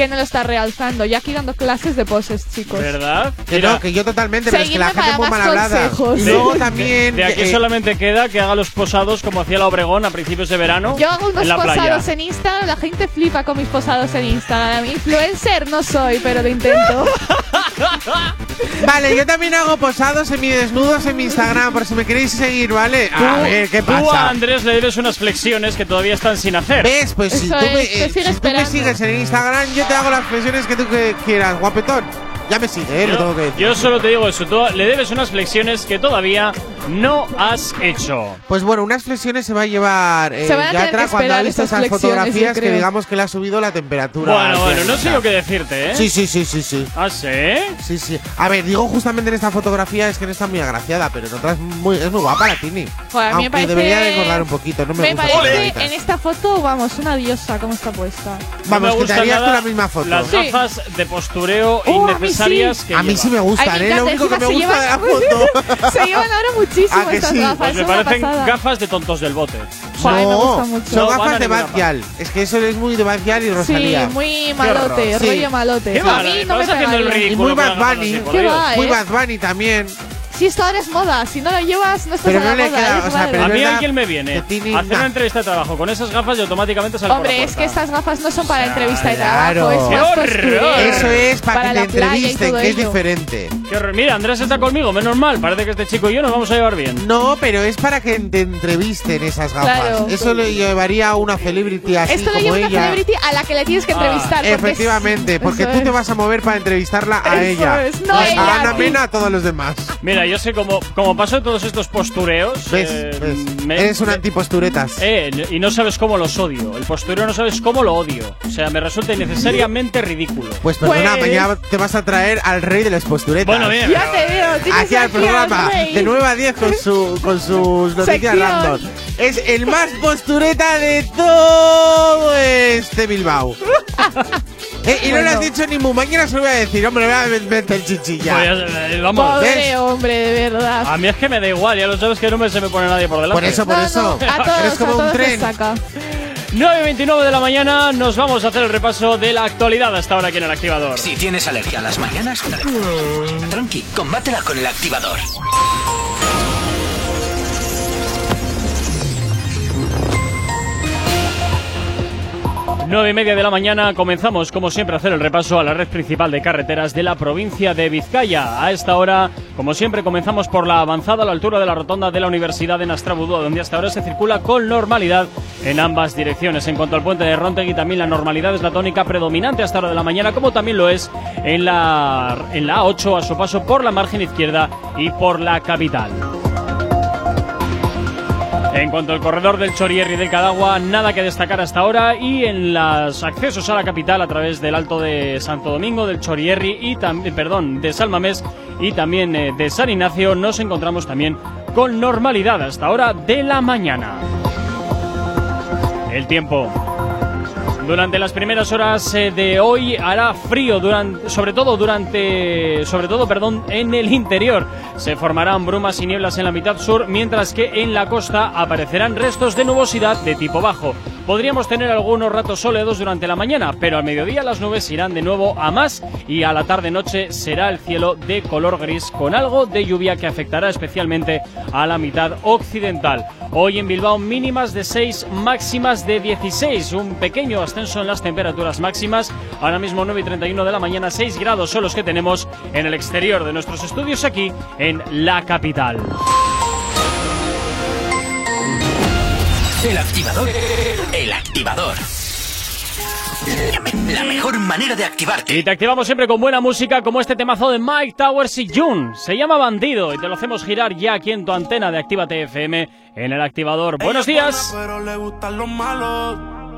Que no lo está realzando. Ya aquí dando clases de poses, chicos. ¿Verdad? Que Mira, no, que yo totalmente, pero es que la gente es muy para mal hablada. Y luego de- también. De aquí eh, solamente queda que haga los posados como hacía la Obregón a principios de verano Yo hago unos en la playa. posados en Instagram, la gente flipa con mis posados en Instagram. Influencer no soy, pero lo intento. Vale, yo también hago posados semidesnudos en mi Instagram, por si me queréis seguir, ¿vale? A ver, ¿qué Tú a pasa? Andrés le debes unas flexiones que todavía están sin hacer. ¿Ves? Pues si, Eso tú, es, me, te eh, si tú me sigues en Instagram, yo te hago las flexiones que tú quieras, guapetón. Ya me sigue, ¿eh? Lo tengo que decir. Yo solo te digo eso, tú le debes unas flexiones que todavía no has hecho. Pues bueno, unas flexiones se va a llevar eh, Se van a tener Yatra que cuando ha esperar visto esas fotografías yo que digamos que le ha subido la temperatura. Bueno, bueno, no sé yo qué decirte, ¿eh? Sí, sí, sí, sí, sí. ¿Ah, sí? Sí, sí. A ver, digo justamente en esta fotografía es que no está muy agraciada, pero en otras muy, es muy guapa la Tini. Joder, a mí me parece- debería de engordar un poquito, no me, Me gusta. parece en esta foto, vamos, una diosa como está puesta. No Vamos, que te harías tú la misma foto. Las Sí. gafas de postureo Oh, a sí. que A mí lleva. sí me gustan, ¿eh? Lo único que me gusta de la se llevan- foto. Se llevan ahora muchísimo ¿A que estas sí? gafas. Pues me parecen pasada. gafas de tontos del bote. Joder, me no, gusta mucho. son gafas de Bacial. Es que eso es muy de Bacial y Sí, Rosalía. muy malote, rollo malote. ¿Qué a mí no me haciendo el pegaría. Y muy Bad Bunny. así, por ¿Qué Dios. va, Muy eh? Bad Bunny también. Si esto ahora es moda, si no lo llevas, no estás Pero a la no le moda. queda, es o sea, raro. pero A mí alguien me viene a hacer una- una entrevista de trabajo con esas gafas y automáticamente salgo por la Hombre, es que estas gafas no son para entrevista de claro. trabajo, es. Eso es para, Para que te entrevisten, que es ello. diferente. Qué horror. Mira, Andrés está conmigo, menos mal. Parece que este chico y yo nos vamos a llevar bien. No, pero es para que te entrevisten esas gafas. Claro. Eso lo llevaría a una celebrity así Esto lo como lleva una ella. celebrity a la que le tienes que entrevistar. porque es- Efectivamente, porque tú te vas a mover para entrevistarla a Eso ella. es, no a ella, Ana. Mena, a todos los demás. Mira, yo sé cómo, como paso de todos estos postureos. ¿Ves? eh, ¿Ves? me- Eres un me- antiposturetas. Eh, y no sabes cómo los odio. El postureo no sabes cómo lo odio. O sea, me resulta innecesariamente ridículo. Pues perdona, Pues- mañana te vas a traer al rey de las posturetas. Bueno, bien. Ya te veo, Aquí al programa, al de 9 a 10 con, su, con sus noticias Sección. random. Es el más postureta de todo este Bilbao. Eh, y no le has dicho ni mu. Mañana se lo voy a decir, hombre, voy a meter el chichilla. Pues, vamos. Pobre ¿ves? hombre, de verdad. A mí es que me da igual, ya lo sabes que no me se me pone nadie por delante. Por eso, por No, eso. no, a todos, Eres como a un todos tren. saca. 9 y 29 de la mañana nos vamos a hacer el repaso de la actualidad hasta ahora aquí en el activador. Si tienes alergia a las mañanas, tranqui, combátela con el activador. 9 y media de la mañana comenzamos, como siempre, a hacer el repaso a la red principal de carreteras de la provincia de Vizcaya. A esta hora, como siempre, comenzamos por la avanzada a la altura de la rotonda de la Universidad de Nastrabudúa, donde hasta ahora se circula con normalidad en ambas direcciones. En cuanto al puente de Rontegui, también la normalidad es la tónica predominante hasta hora de la mañana, como también lo es en la, en la A8 a su paso por la margen izquierda y por la capital. En cuanto al corredor del Chorierri del Cadagua, nada que destacar hasta ahora y en los accesos a la capital a través del Alto de Santo Domingo, del Chorierri y también, perdón, de Salmamés y también eh, de San Ignacio nos encontramos también con normalidad hasta hora de la mañana. El tiempo. Durante las primeras horas eh, de hoy hará frío, durante, sobre todo durante, sobre todo, perdón, en el interior. Se formarán brumas y nieblas en la mitad sur, mientras que en la costa aparecerán restos de nubosidad de tipo bajo. Podríamos tener algunos ratos soleados durante la mañana, pero al mediodía las nubes irán de nuevo a más y a la tarde-noche será el cielo de color gris con algo de lluvia que afectará especialmente a la mitad occidental. Hoy en Bilbao mínimas de 6, máximas de 16, un pequeño ascenso en las temperaturas máximas. Ahora mismo 9 y 31 de la mañana, 6 grados son los que tenemos en el exterior de nuestros estudios aquí en la capital. El activador. El activador. La mejor manera de activarte. Y te activamos siempre con buena música como este temazo de Mike Towers y June. Se llama Bandido y te lo hacemos girar ya aquí en tu antena de Actívate FM en el activador. Buenos Ella días. buena, pero le gustan los malos.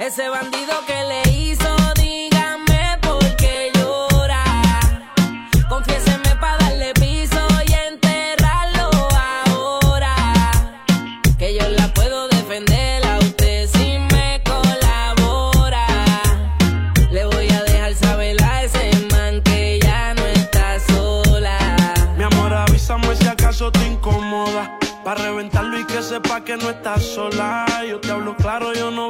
Ese bandido que le hizo, dígame por qué llora. Confiéseme para darle piso y enterrarlo ahora. Que yo la puedo defender a usted si me colabora. Le voy a dejar saber a ese man que ya no está sola. Mi amor, avísame si acaso te incomoda. Para reventarlo y que sepa que no estás sola. Yo te hablo claro, yo no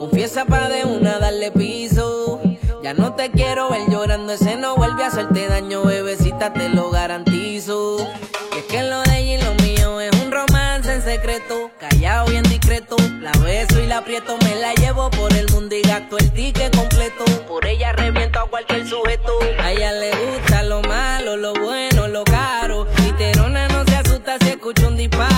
Confiesa pa' de una darle piso. Ya no te quiero ver llorando, ese no vuelve a hacerte daño, bebecita, te lo garantizo. Y es que lo de ella y lo mío es un romance en secreto, callado bien discreto. La beso y la aprieto, me la llevo por el mundo y gasto el ticket completo. Por ella reviento a cualquier sujeto. A ella le gusta lo malo, lo bueno, lo caro. Literona no se asusta si escucha un disparo.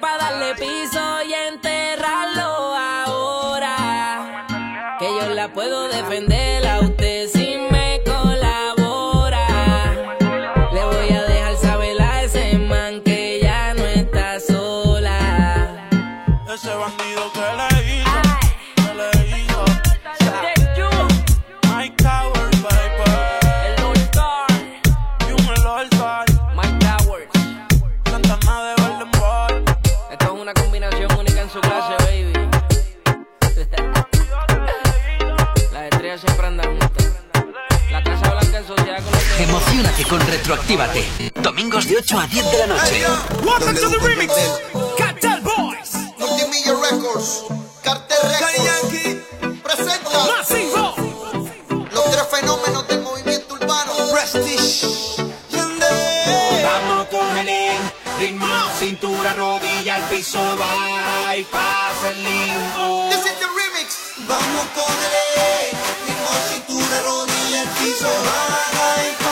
para darle piso y enterrarlo con Retroactívate. Domingos de 8 a 10 de la noche. Welcome to the remix. Cartel Boys. Multimillia Records. Cartel Records. Presenta. Masivo. Los tres fenómenos del movimiento urbano. Prestige. Vamos con el ritmo, cintura, rodilla, al piso, va y pasa el limbo. This is the remix. Vamos con el ritmo, cintura, rodilla, el piso, va y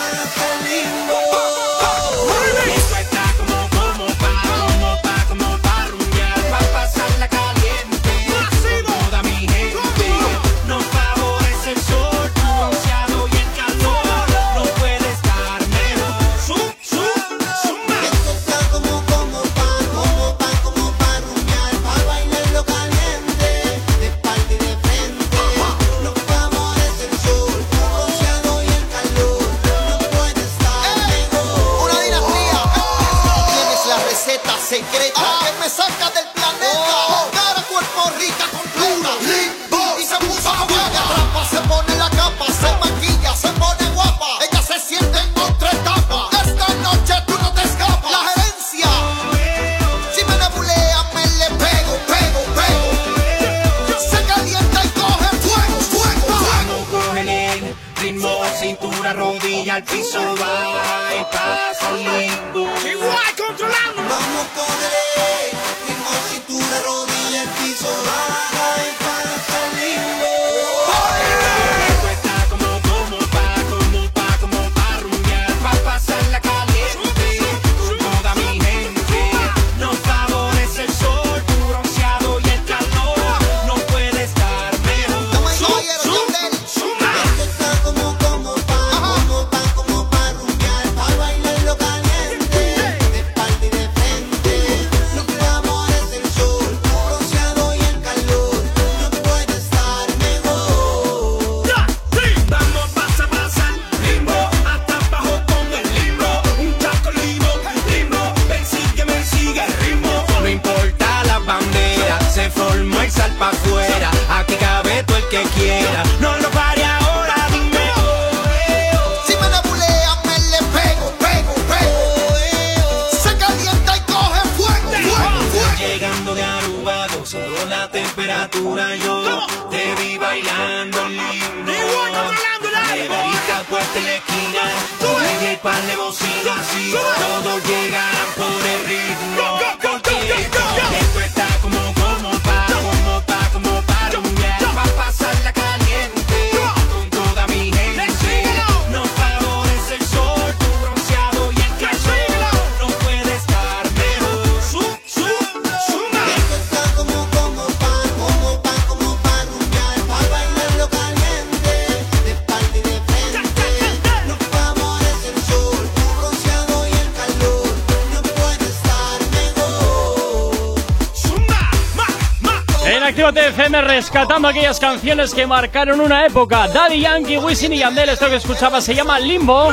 Actívate FM rescatando aquellas canciones que marcaron una época. Daddy Yankee, Wisin y Yandel, esto que escuchaba se llama Limbo.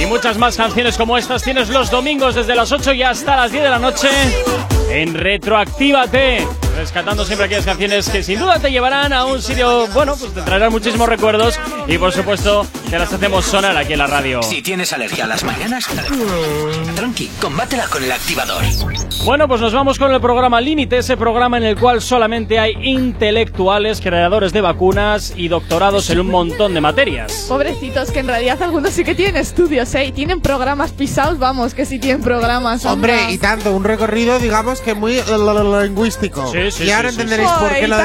Y muchas más canciones como estas tienes los domingos desde las 8 y hasta las 10 de la noche en Retroactívate. Rescatando siempre aquellas canciones que sin duda te llevarán a un sitio, bueno, pues te traerán muchísimos recuerdos y por supuesto te las hacemos sonar aquí en la radio. Si tienes alergia a las mañanas, tranqui, combátela con el activador. Bueno, pues nos vamos con el programa Límite, ese programa en el cual solamente hay intelectuales, creadores de vacunas y doctorados en un montón de materias. Pobrecitos, que en realidad algunos sí que tienen estudios, ¿eh? Y tienen programas pisados, vamos, que sí tienen programas. Hombre, y tanto, un recorrido, digamos que muy lingüístico. Sí, sí, y ahora sí, entenderéis sí. por qué lo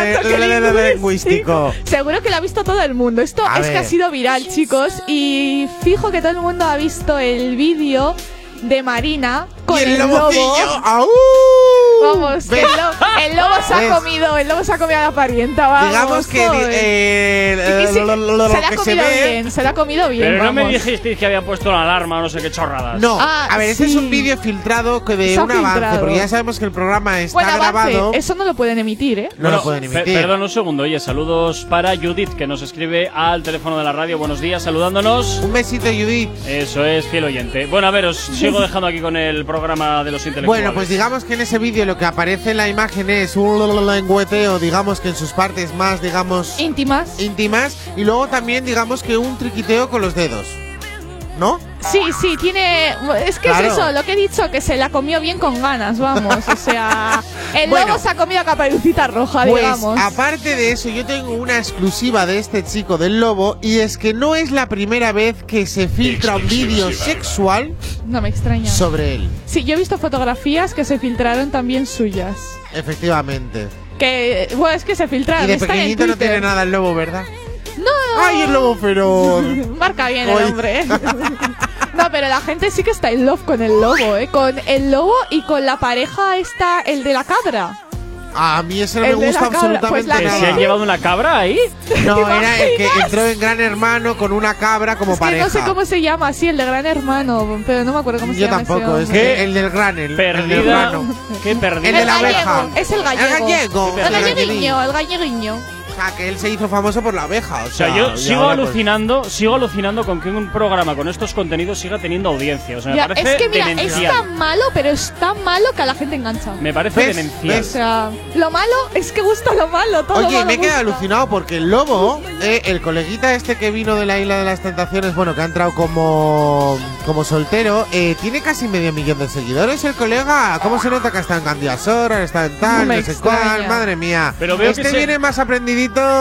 de lingüístico. Seguro que lo ha visto todo el mundo. Esto A es que ha sido viral, chicos. Y fijo que todo el mundo ha visto el vídeo de Marina con el lobo. ¡au! Vamos, que el, lo- el lobo se ha ¿Ves? comido, el lobo se ha comido a la parienta, vamos. Digamos que eh, sí, lo, lo- lo se la ha comido ve. bien, se la ha comido bien. Pero no me dijisteis que había puesto la alarma o no sé qué chorradas. No, Ah, a ver, este es sí. un vídeo filtrado que de Se un avance, filtrado. porque ya sabemos que el programa está avance, grabado. eso no lo pueden emitir, ¿eh? No lo pueden emitir. perdón un segundo, oye, saludos para Judith que nos escribe al teléfono de la radio. Buenos días, saludándonos. Un besito, Judith. Eso es, fiel oyente. Bueno, a ver, os sigo dejando aquí con el programa de los intelectuales. Bueno, pues digamos que en ese vídeo lo que aparece en la imagen es un lengüeteo, digamos que en sus partes más, digamos, íntimas. íntimas, y luego también digamos que un triquiteo con los dedos. ¿No? Sí, sí, tiene. Es que Claro. es eso, lo que he dicho, que se la comió bien con ganas, vamos. O sea, el Bueno. lobo se ha comido a caperucita roja, Pues digamos. aparte de eso, yo tengo una exclusiva de este chico del lobo y es que no es la primera vez que se filtra un vídeo sexual No me extraña. sobre él. Sí, yo he visto fotografías que se filtraron también suyas. Efectivamente. Que, bueno, es que se filtraron. Y de pequeñito no tiene nada el lobo, ¿verdad? No. ¡Ay, el lobo feroz! Marca bien Hoy. el hombre. ¿eh? no, pero la gente sí que está en love con el lobo, ¿eh? Con el lobo y con la pareja está el de la cabra. A mí ese no El me gusta cabra, absolutamente pues la- ¿Que nada. se han llevado una cabra ahí? No, ¿Te era el que entró en Gran Hermano con una cabra como Es que pareja. no sé cómo se llama, sí, el de Gran Hermano, pero no me acuerdo cómo se Yo llama. ese tampoco, es hombre. que el del gran, el, el del Perdida. grano. ¿Qué perdida? El de la gallego, abeja. Es el gallego. El gallego. El galleguiño, el galleguiño. O sea, que él se hizo famoso por la abeja. O O sea, sea, yo sigo pues, alucinando, sigo alucinando con que un programa con estos contenidos siga teniendo audiencia. O sea, me Ya, parece es que mira, es demencial. tan malo, pero es tan malo que a la gente engancha. Me parece ¿Ves? demencial. O sea, lo malo es que gusta lo malo, todo Oye, malo me he quedado alucinado porque el lobo, eh, el coleguita este que vino de la isla de las tentaciones, bueno, que ha entrado como, como soltero, eh, tiene casi medio millón de seguidores el colega. ¿Cómo se nota que está en Candiasora, está en tal, No no, me sé extraña. cuál? Madre mía. Pero veo este que se- viene más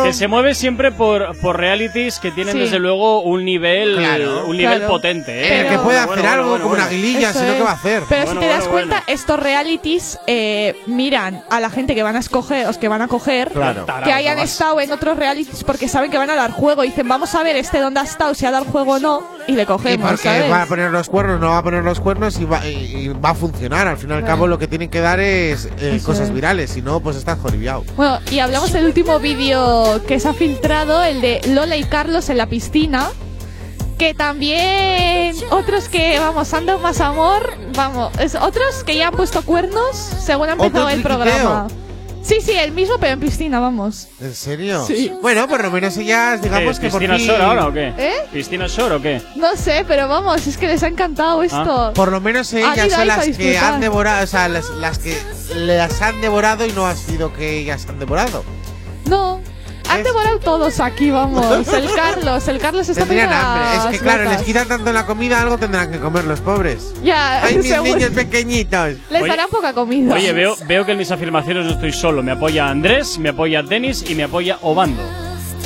Que se mueve siempre por, por realities que tienen Sí. desde luego un nivel Claro. un nivel Claro. potente, ¿eh? El que puede Bueno, hacer bueno, algo bueno, como una aguililla, Eso si no, es. ¿qué va a hacer? Pero Bueno, si te das bueno, cuenta, estos realities eh, miran a la gente que van a escoger, os que van a coger, Claro. que hayan estado en otros realities porque saben que van a dar juego. Y dicen, vamos a ver este dónde ha estado, si ha dado juego o no, y le Y cogemos, porque ¿sabes? va a poner los cuernos, no va a poner los cuernos y va, y- y va a funcionar. Al fin y al cabo, lo que tienen que dar es eh, cosas es. virales. Si no, pues estás joribiado. Bueno, y hablamos del último vídeo que se ha filtrado, el de Lola y Carlos en la piscina. Que también otros que, vamos, han dado más amor, vamos, es, otros que ya han puesto cuernos según ha empezado ¿Otro el triquiteo? programa. Sí, sí, el mismo, pero en piscina, vamos. ¿En serio? Sí. Bueno, por lo menos ellas, digamos ¿Qué, que por ¿Piscina fin... Shore ahora o qué? ¿Eh? ¿Piscina Shore o qué? No sé, pero vamos, es que les ha encantado esto. Por lo menos ellas son las que han devorado, o sea, las, las que las han devorado y no ha sido que ellas han devorado. No, han devorado todos aquí, vamos. El Carlos, el Carlos está Tendrían hambre. Es que claro, latas. les quitan tanto la comida, algo tendrán que comer los pobres. Ya, Ay, mis seguro. niños pequeñitos. Les Oye- darán poca comida. Oye, veo, veo que en mis afirmaciones no estoy solo. Me apoya Andrés, me apoya Denis y me apoya Obando.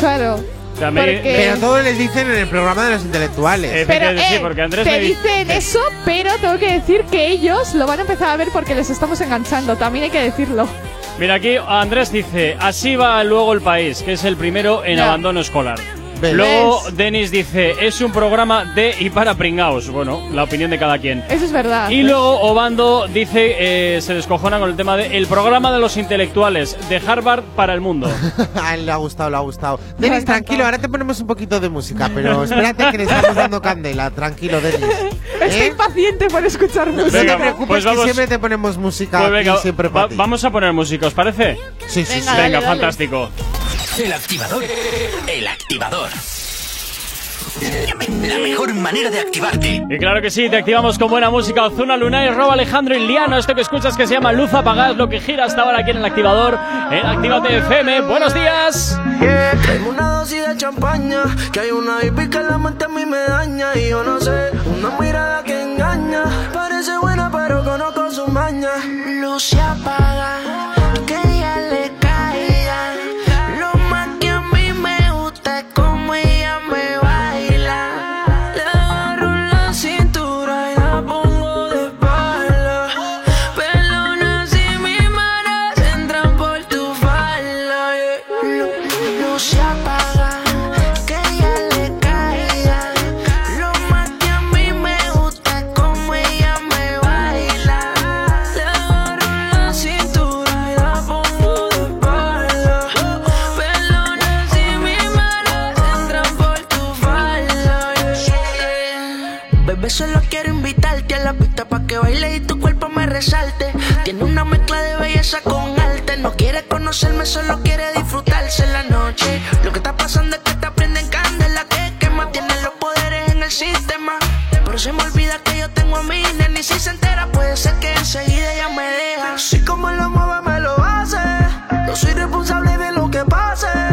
Claro. O sea, me- Porque- Pero todo les dicen en el programa de los intelectuales. Pero, Efectivamente, sí, eh, porque Andrés te me di- dicen eso, pero tengo que decir que ellos lo van a empezar a ver porque les estamos enganchando. También hay que decirlo. Mira, aquí Andrés dice, así va luego el país, que es el primero en abandono escolar. ¿Ves? Luego Denis dice, es un programa de y para pringaos. Bueno, la opinión de cada quien. Eso es verdad. Y luego Obando dice, eh, se descojona con el tema de el programa de los intelectuales de Harvard para el mundo. A él le ha gustado, le ha gustado. Denis, tranquilo, ahora te ponemos un poquito de música, pero espérate que le estamos dando candela. Tranquilo, Denis. Estoy ¿Eh? impaciente por escuchar No música. te Venga, preocupes pues que vamos- siempre te ponemos música Pues aquí, venga, siempre va- para ti. vamos a poner música, ¿os parece? Sí, sí, Venga, sí. dale, Venga, dale. fantástico. El activador. El activador. La mejor manera de activarte. Y claro que sí, te activamos con buena música. Ozuna Luna y Roba Alejandro Iliano. Esto que escuchas que se llama Luz Apagada lo que gira hasta ahora aquí en el activador. En Actívate FM. Buenos días. Tengo una dosis de champaña, que hay una hippie que la mente a mí me daña y yo no sé, una mirada que engaña, parece buena pero conozco su maña. Luz se apaga, que baile y tu cuerpo me resalte. Tiene una mezcla de belleza con arte. No quiere conocerme, solo quiere disfrutarse la noche. Lo que está pasando es que te prenden candela que quema. Tiene los poderes en el sistema. Pero se me olvida que yo tengo a mi nena y si se entera puede ser que enseguida ella me deja. Así como lo mueve me lo hace. No soy responsable de lo que pase.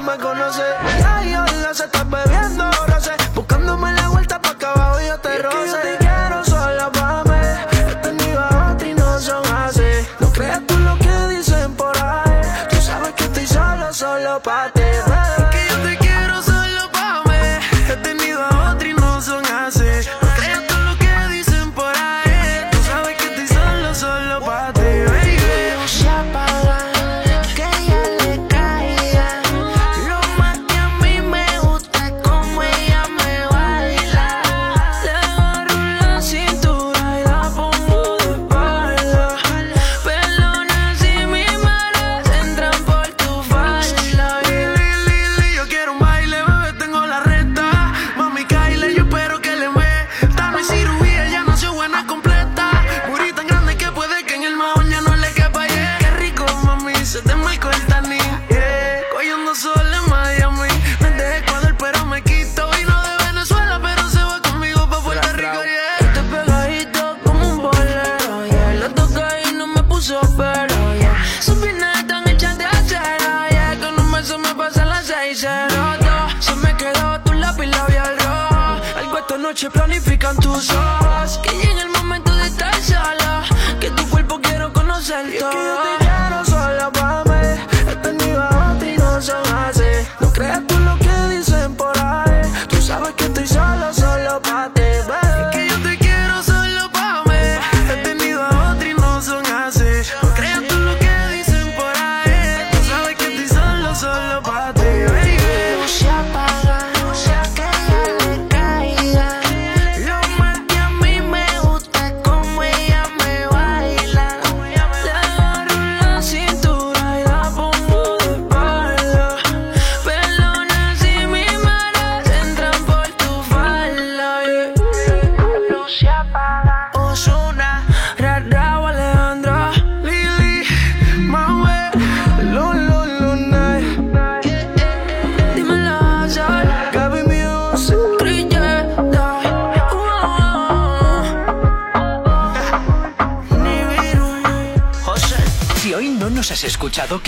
Sé. Ya, ya, ya se está bebiendo, ahora sé. Buscándome la vuelta pa' acá abajo yo te roce. yo te quiero sola pa' mí. He tenido a otra y no son así. No creas tú lo que dicen por ahí. Tú sabes que estoy solo, solo pa' ti,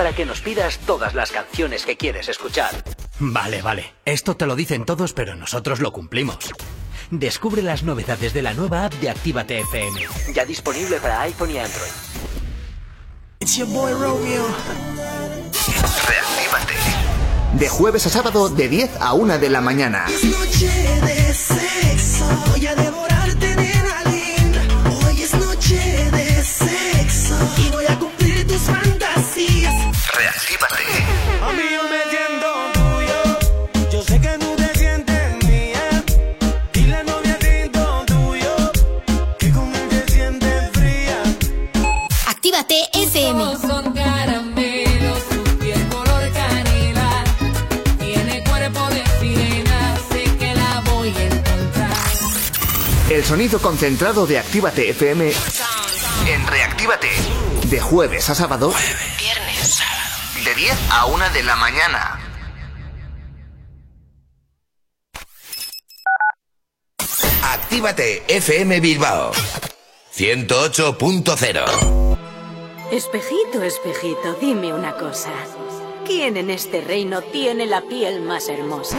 Para que nos pidas todas las canciones que quieres escuchar. Vale, vale. Esto te lo dicen todos, pero nosotros lo cumplimos. Descubre las novedades de la nueva app de Actívate FM. Ya disponible para iPhone y Android. It's your boy Romeo. Reactívate. De jueves a sábado de 10 a 1 de la mañana. Es noche de sexo, voy a concentrado de Actívate FM en Reactívate. De jueves a sábado. Viernes. De 10 a 1 de la mañana. Actívate FM Bilbao 108.0 Espejito, espejito, dime una cosa. ¿Quién en este reino tiene la piel más hermosa?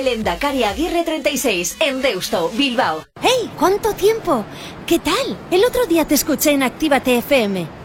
calle Lendakari Aguirre 36, en Deusto, Bilbao. ¡Hey! ¿Cuánto tiempo? ¿Qué tal? El otro día te escuché en Actívate FM.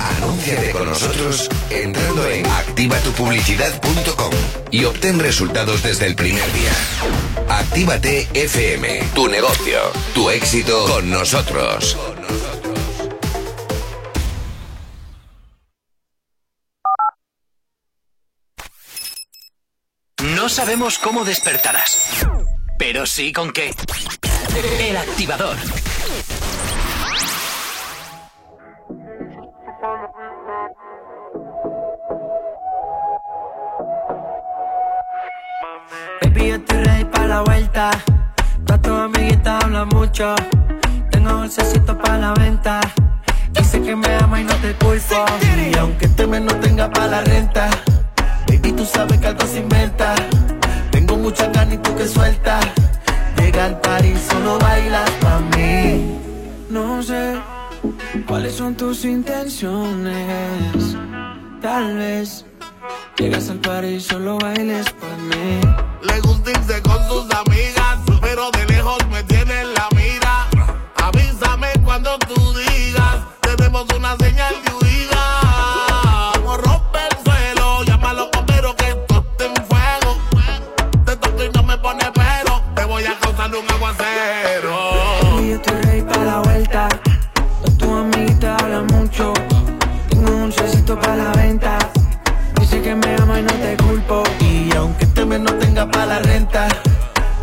Anúnciate con nosotros entrando en activatupublicidad.com y obtén resultados desde el primer día. Actívate FM, tu negocio, tu éxito con nosotros. No sabemos cómo despertarás, pero sí con qué. El activador. Baby, yo estoy ready para la vuelta. Todas tus amiguitas hablan mucho. Tengo dulcecito para la venta. Dice que me ama y no te culpo. Y aunque este mes no tenga para la renta, baby, tú sabes que algo se inventa. Tengo mucha carne y tú que suelta. Llega al party, solo bailas pa' mí. No sé cuáles son tus intenciones. Tal vez llegas al party y solo bailes pa' mí. Le gusta irse con sus amigas, pero de lejos me tiene en la mira. Avísame cuando tú digas, tenemos una señal de huida. Como rompe el suelo, llama a los bomberos que esto está en fuego. Te toco y no me pone pero, te voy a causar un aguacero. Baby, yo estoy ready para la vuelta. Todas tus amiguitas hablan mucho. Tengo un dulcecito para la venta. Que me ama y no te culpo. Y aunque este mes no tenga para la renta,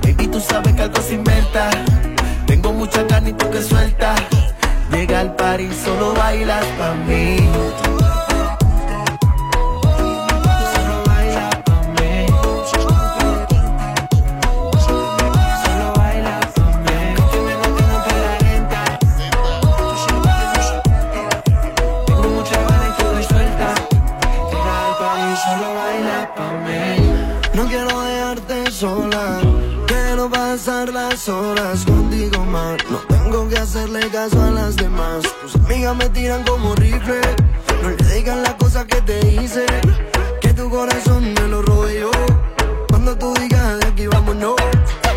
baby, tú sabes que algo se inventa. Tengo mucha carne y tú que suelta. Llega al party, solo bailas pa' mí. Me tiran como rifle. No le digan las cosas que te hice. Que tu corazón me lo yo. Cuando tú digas de aquí vámonos.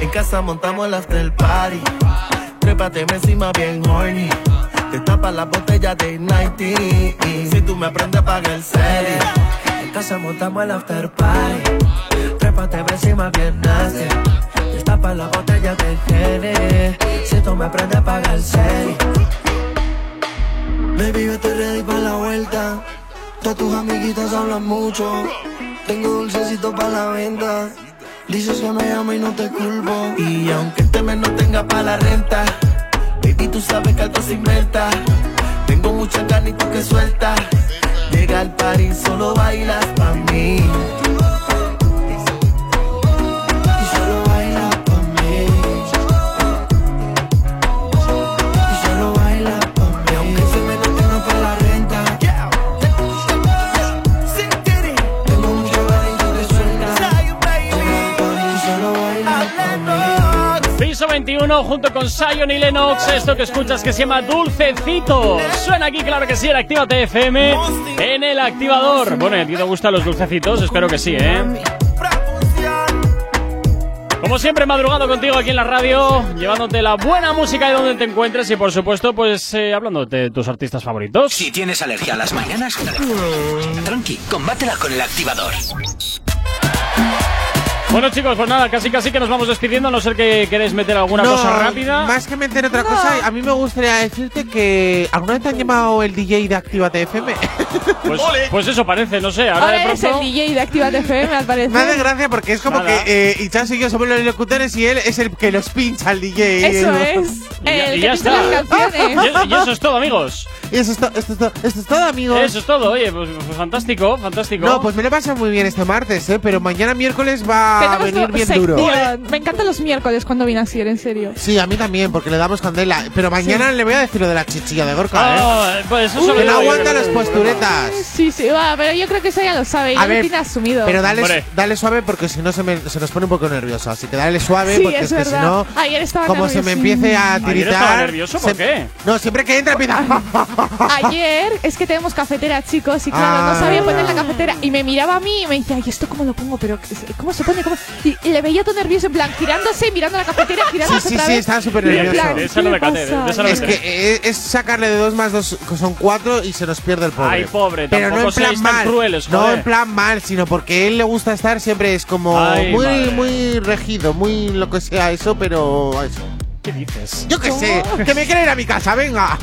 En casa montamos el after party. Trépate encima bien horny. Te tapa la botella de 90. Si tú me aprendes, paga el serie. En casa montamos el after party. Trépate encima bien nasty. Destapa la botella de Gene. Si tú me aprendes, paga el serie. Baby, yo estoy ready para la vuelta. Todas tus amiguitas hablan mucho. Tengo dulcecito para la venta. Dices que me amo y no te culpo. Y aunque este mes no tenga para la renta, baby, tú sabes que algo se inventa. Tengo mucha carne y tú que suelta. Llega al party, solo bailas pa' mí. 21 junto con Sion y Lennox. Esto que escuchas que se llama Dulcecito. Suena aquí, claro que sí, en Actívate FM en el activador. Bueno, ¿a ti te gustan los dulcecitos? Espero que sí, ¿eh? Como siempre, madrugado contigo aquí en la radio, llevándote la buena música de donde te encuentres y, por supuesto, pues eh, hablando de tus artistas favoritos. Si tienes alergia a las mañanas, tranqui, combátela con el activador. Bueno, chicos, pues nada, casi casi que nos vamos despidiendo, a no ser que queréis meter alguna No, cosa rápida. Más que meter otra cosa, a mí me gustaría decirte que ¿alguna vez te han llamado el DJ de Actívate FM? Pues, pues eso parece, no sé. Ahora, Ahora de eres pronto. el DJ de Actívate FM, al parecer. Me hace gracia porque es como Nada. que eh, Ichazo y yo somos los locutores y él es el que los pincha al DJ. Eso El- es. Y ya, El y que ya pincha está. las canciones. Y, y eso es todo, amigos. Y eso es, to- esto, es to- esto es todo, amigos. Eso es todo, oye, pues, pues fantástico, fantástico. No, pues me lo he pasado muy bien este martes, ¿eh? Pero mañana miércoles va a venir bien sección. duro. Me encantan los miércoles cuando viene así, en serio. Sí, a mí también, porque le damos candela. Pero mañana le voy a decir lo de la chichilla de Gorka, ¿eh? Ah, pues eso que lo no aguanta las posturetas. Sí, sí, va, pero yo creo que eso ya lo sabe, ya A lo tiene asumido. Pero dale, Hombre. dale suave porque si no se, me- se nos pone un poco nervioso. Así que dale suave Sí, porque es es, que si no, Ayer estaba como se me empiece a Ayer tiritar. estaba nervioso, ¿por se- qué? No, siempre que entra empieza. Ayer es que tenemos cafetera, chicos, y claro, Ah. no sabía poner la cafetera. Y me miraba a mí y me decía, ay, ¿esto cómo lo pongo? Pero, ¿cómo se pone? ¿Cómo? Y, y le veía todo nervioso, en plan, girándose, mirando la cafetera, Sí, girándose sí, otra sí, vez. estaba súper Y nervioso. plan, De esa ¿qué no le me caté, pasa? Es que eh, es sacarle de dos más dos, que son cuatro, y se nos pierde el pobre. Ay, pobre, Pero no en plan mal. crueles, no en plan mal, sino porque él le gusta estar siempre es como Ay, muy, madre. muy regido, muy lo que sea eso, pero eso. ¿Qué dices? Yo qué sé, que me quiere ir a mi casa, venga.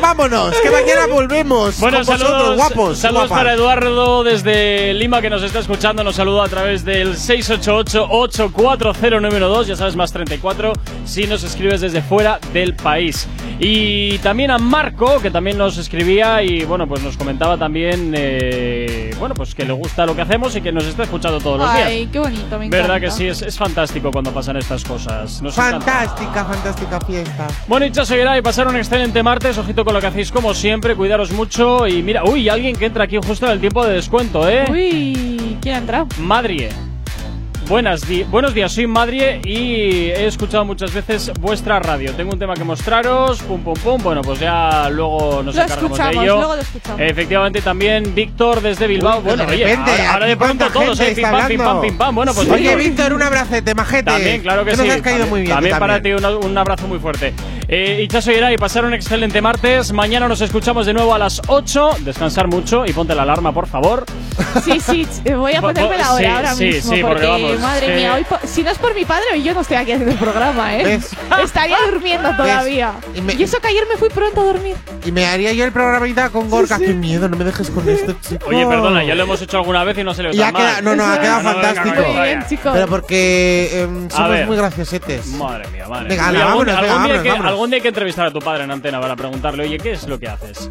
Vámonos, que mañana volvemos. Bueno, con saludos, vosotros, guapos. saludos guapas. para Eduardo desde Lima que nos está escuchando. Nos saluda a través del 688-840-912. Ya sabes, más 34 si nos escribes desde fuera del país. Y también a Marco, que también nos escribía y bueno, pues nos comentaba también, eh, bueno, pues que le gusta lo que hacemos y que nos está escuchando todos los días. Ay, qué bonito, me encanta. ¿Verdad que sí? Es, es fantástico cuando pasan estas cosas. Nos encanta. Fantástica, fantástica fiesta. Bueno, y seguirá y pasar un excelente martes. Ojito con lo que hacéis como siempre, cuidaros mucho. Y mira, uy, alguien que entra aquí justo en el tiempo de descuento, ¿eh? Uy, ¿quién ha entrado? Madrie. Buenas di- buenos días, soy Madrie y he escuchado muchas veces vuestra radio. Tengo un tema que mostraros, pum pum pum. Bueno, pues ya luego nos Lo encargamos escuchamos, de ello. luego lo escuchamos. Efectivamente, también Víctor desde Bilbao. Uy, bueno, de oye, repente, ahora, ahora de pronto todos, ¿eh? Pim pam, pim pam, hablando. pim pam. Bueno, pues Oye, Víctor. Un abracete, majete. También, claro que, que sí. nos has caído también, muy bien. También para ti un, un abrazo muy fuerte. Eh, Ichazo y pasar un excelente martes. Mañana nos escuchamos de nuevo a las 8. Descansar mucho y ponte la alarma, por favor. Sí, sí, voy a Bo- ponerme la bo- hora sí, ahora sí, mismo. sí, porque vamos, madre eh, mía, hoy si no es por mi padre, hoy yo no estoy aquí haciendo el programa, ¿eh? ¿Ves? Estaría durmiendo todavía. Y me- Y eso que ayer me fui pronto a dormir. Y me haría yo el programita con Gorka. Qué miedo, no me dejes con esto, chico. Oye, perdona, ya lo hemos hecho alguna vez y no se le ha quedado, no, no, ha quedado No, fantástico. venga, Muy bien, vaya. chicos. Pero porque A somos ver. muy graciosetes. Madre mía, madre Venga, mía. algún, vámonos, venga, algún día vámonos, que, vámonos. algún día hay que entrevistar a tu padre en antena para preguntarle, oye, ¿qué es lo que haces?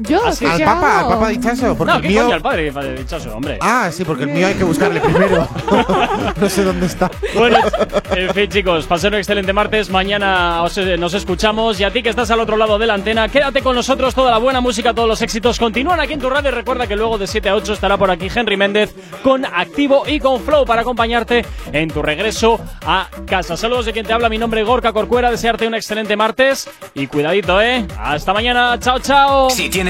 Yo, Ah, sí. ¿qué Al Papa, al? Papa dichazo. Porque no, el ¿qué mío. coño al padre? Padre dichoso, hombre. Ah, sí, porque el mío hay que buscarle primero. no sé dónde está. Bueno, en fin, chicos, pasen un excelente martes. Mañana os- eh, nos escuchamos. Y a ti que estás al otro lado de la antena, quédate con nosotros. Toda la buena música, todos los éxitos continúan aquí en tu radio. Recuerda que luego de 7 a 8 estará por aquí Henry Méndez con Activo y con Flow para acompañarte en tu regreso a casa. Saludos de quien te habla. Mi nombre es Gorka Corcuera. Desearte un excelente martes. Y cuidadito, ¿eh? Hasta mañana. Chao, chao. Si tienes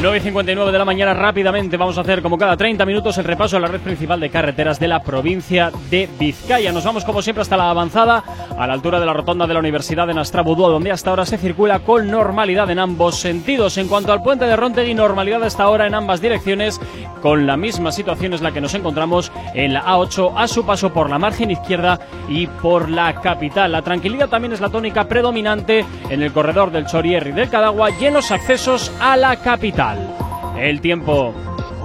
9 y 59 de la mañana rápidamente vamos a hacer como cada 30 minutos el repaso a la red principal de carreteras de la provincia de Vizcaya. Nos vamos como siempre hasta la avanzada a la altura de la rotonda de la Universidad de Nastrabudúa donde hasta ahora se circula con normalidad en ambos sentidos. En cuanto al puente de Rontegui, normalidad hasta ahora en ambas direcciones con la misma situación es la que nos encontramos en la A8 a su paso por la margen izquierda y por la capital. La tranquilidad también es la tónica predominante en el corredor del Chorierri del Cadagua y en los accesos a la capital. El tiempo.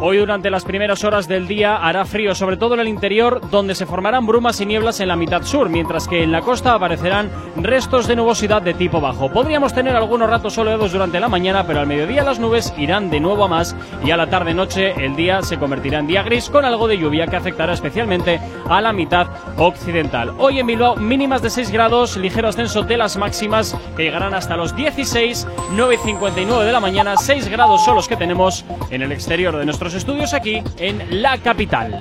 Hoy durante las primeras horas del día hará frío, sobre todo en el interior, donde se formarán brumas y nieblas en la mitad sur, mientras que en la costa aparecerán restos de nubosidad de tipo bajo. Podríamos tener algunos ratos soleados durante la mañana, pero al mediodía las nubes irán de nuevo a más y a la tarde-noche el día se convertirá en día gris con algo de lluvia que afectará especialmente a la mitad occidental. Hoy en Bilbao mínimas de 6 grados, ligero ascenso de las máximas que llegarán hasta los 16, 9.59 de la mañana, 6 grados son los que tenemos en el exterior de nuestros estudios aquí en la capital.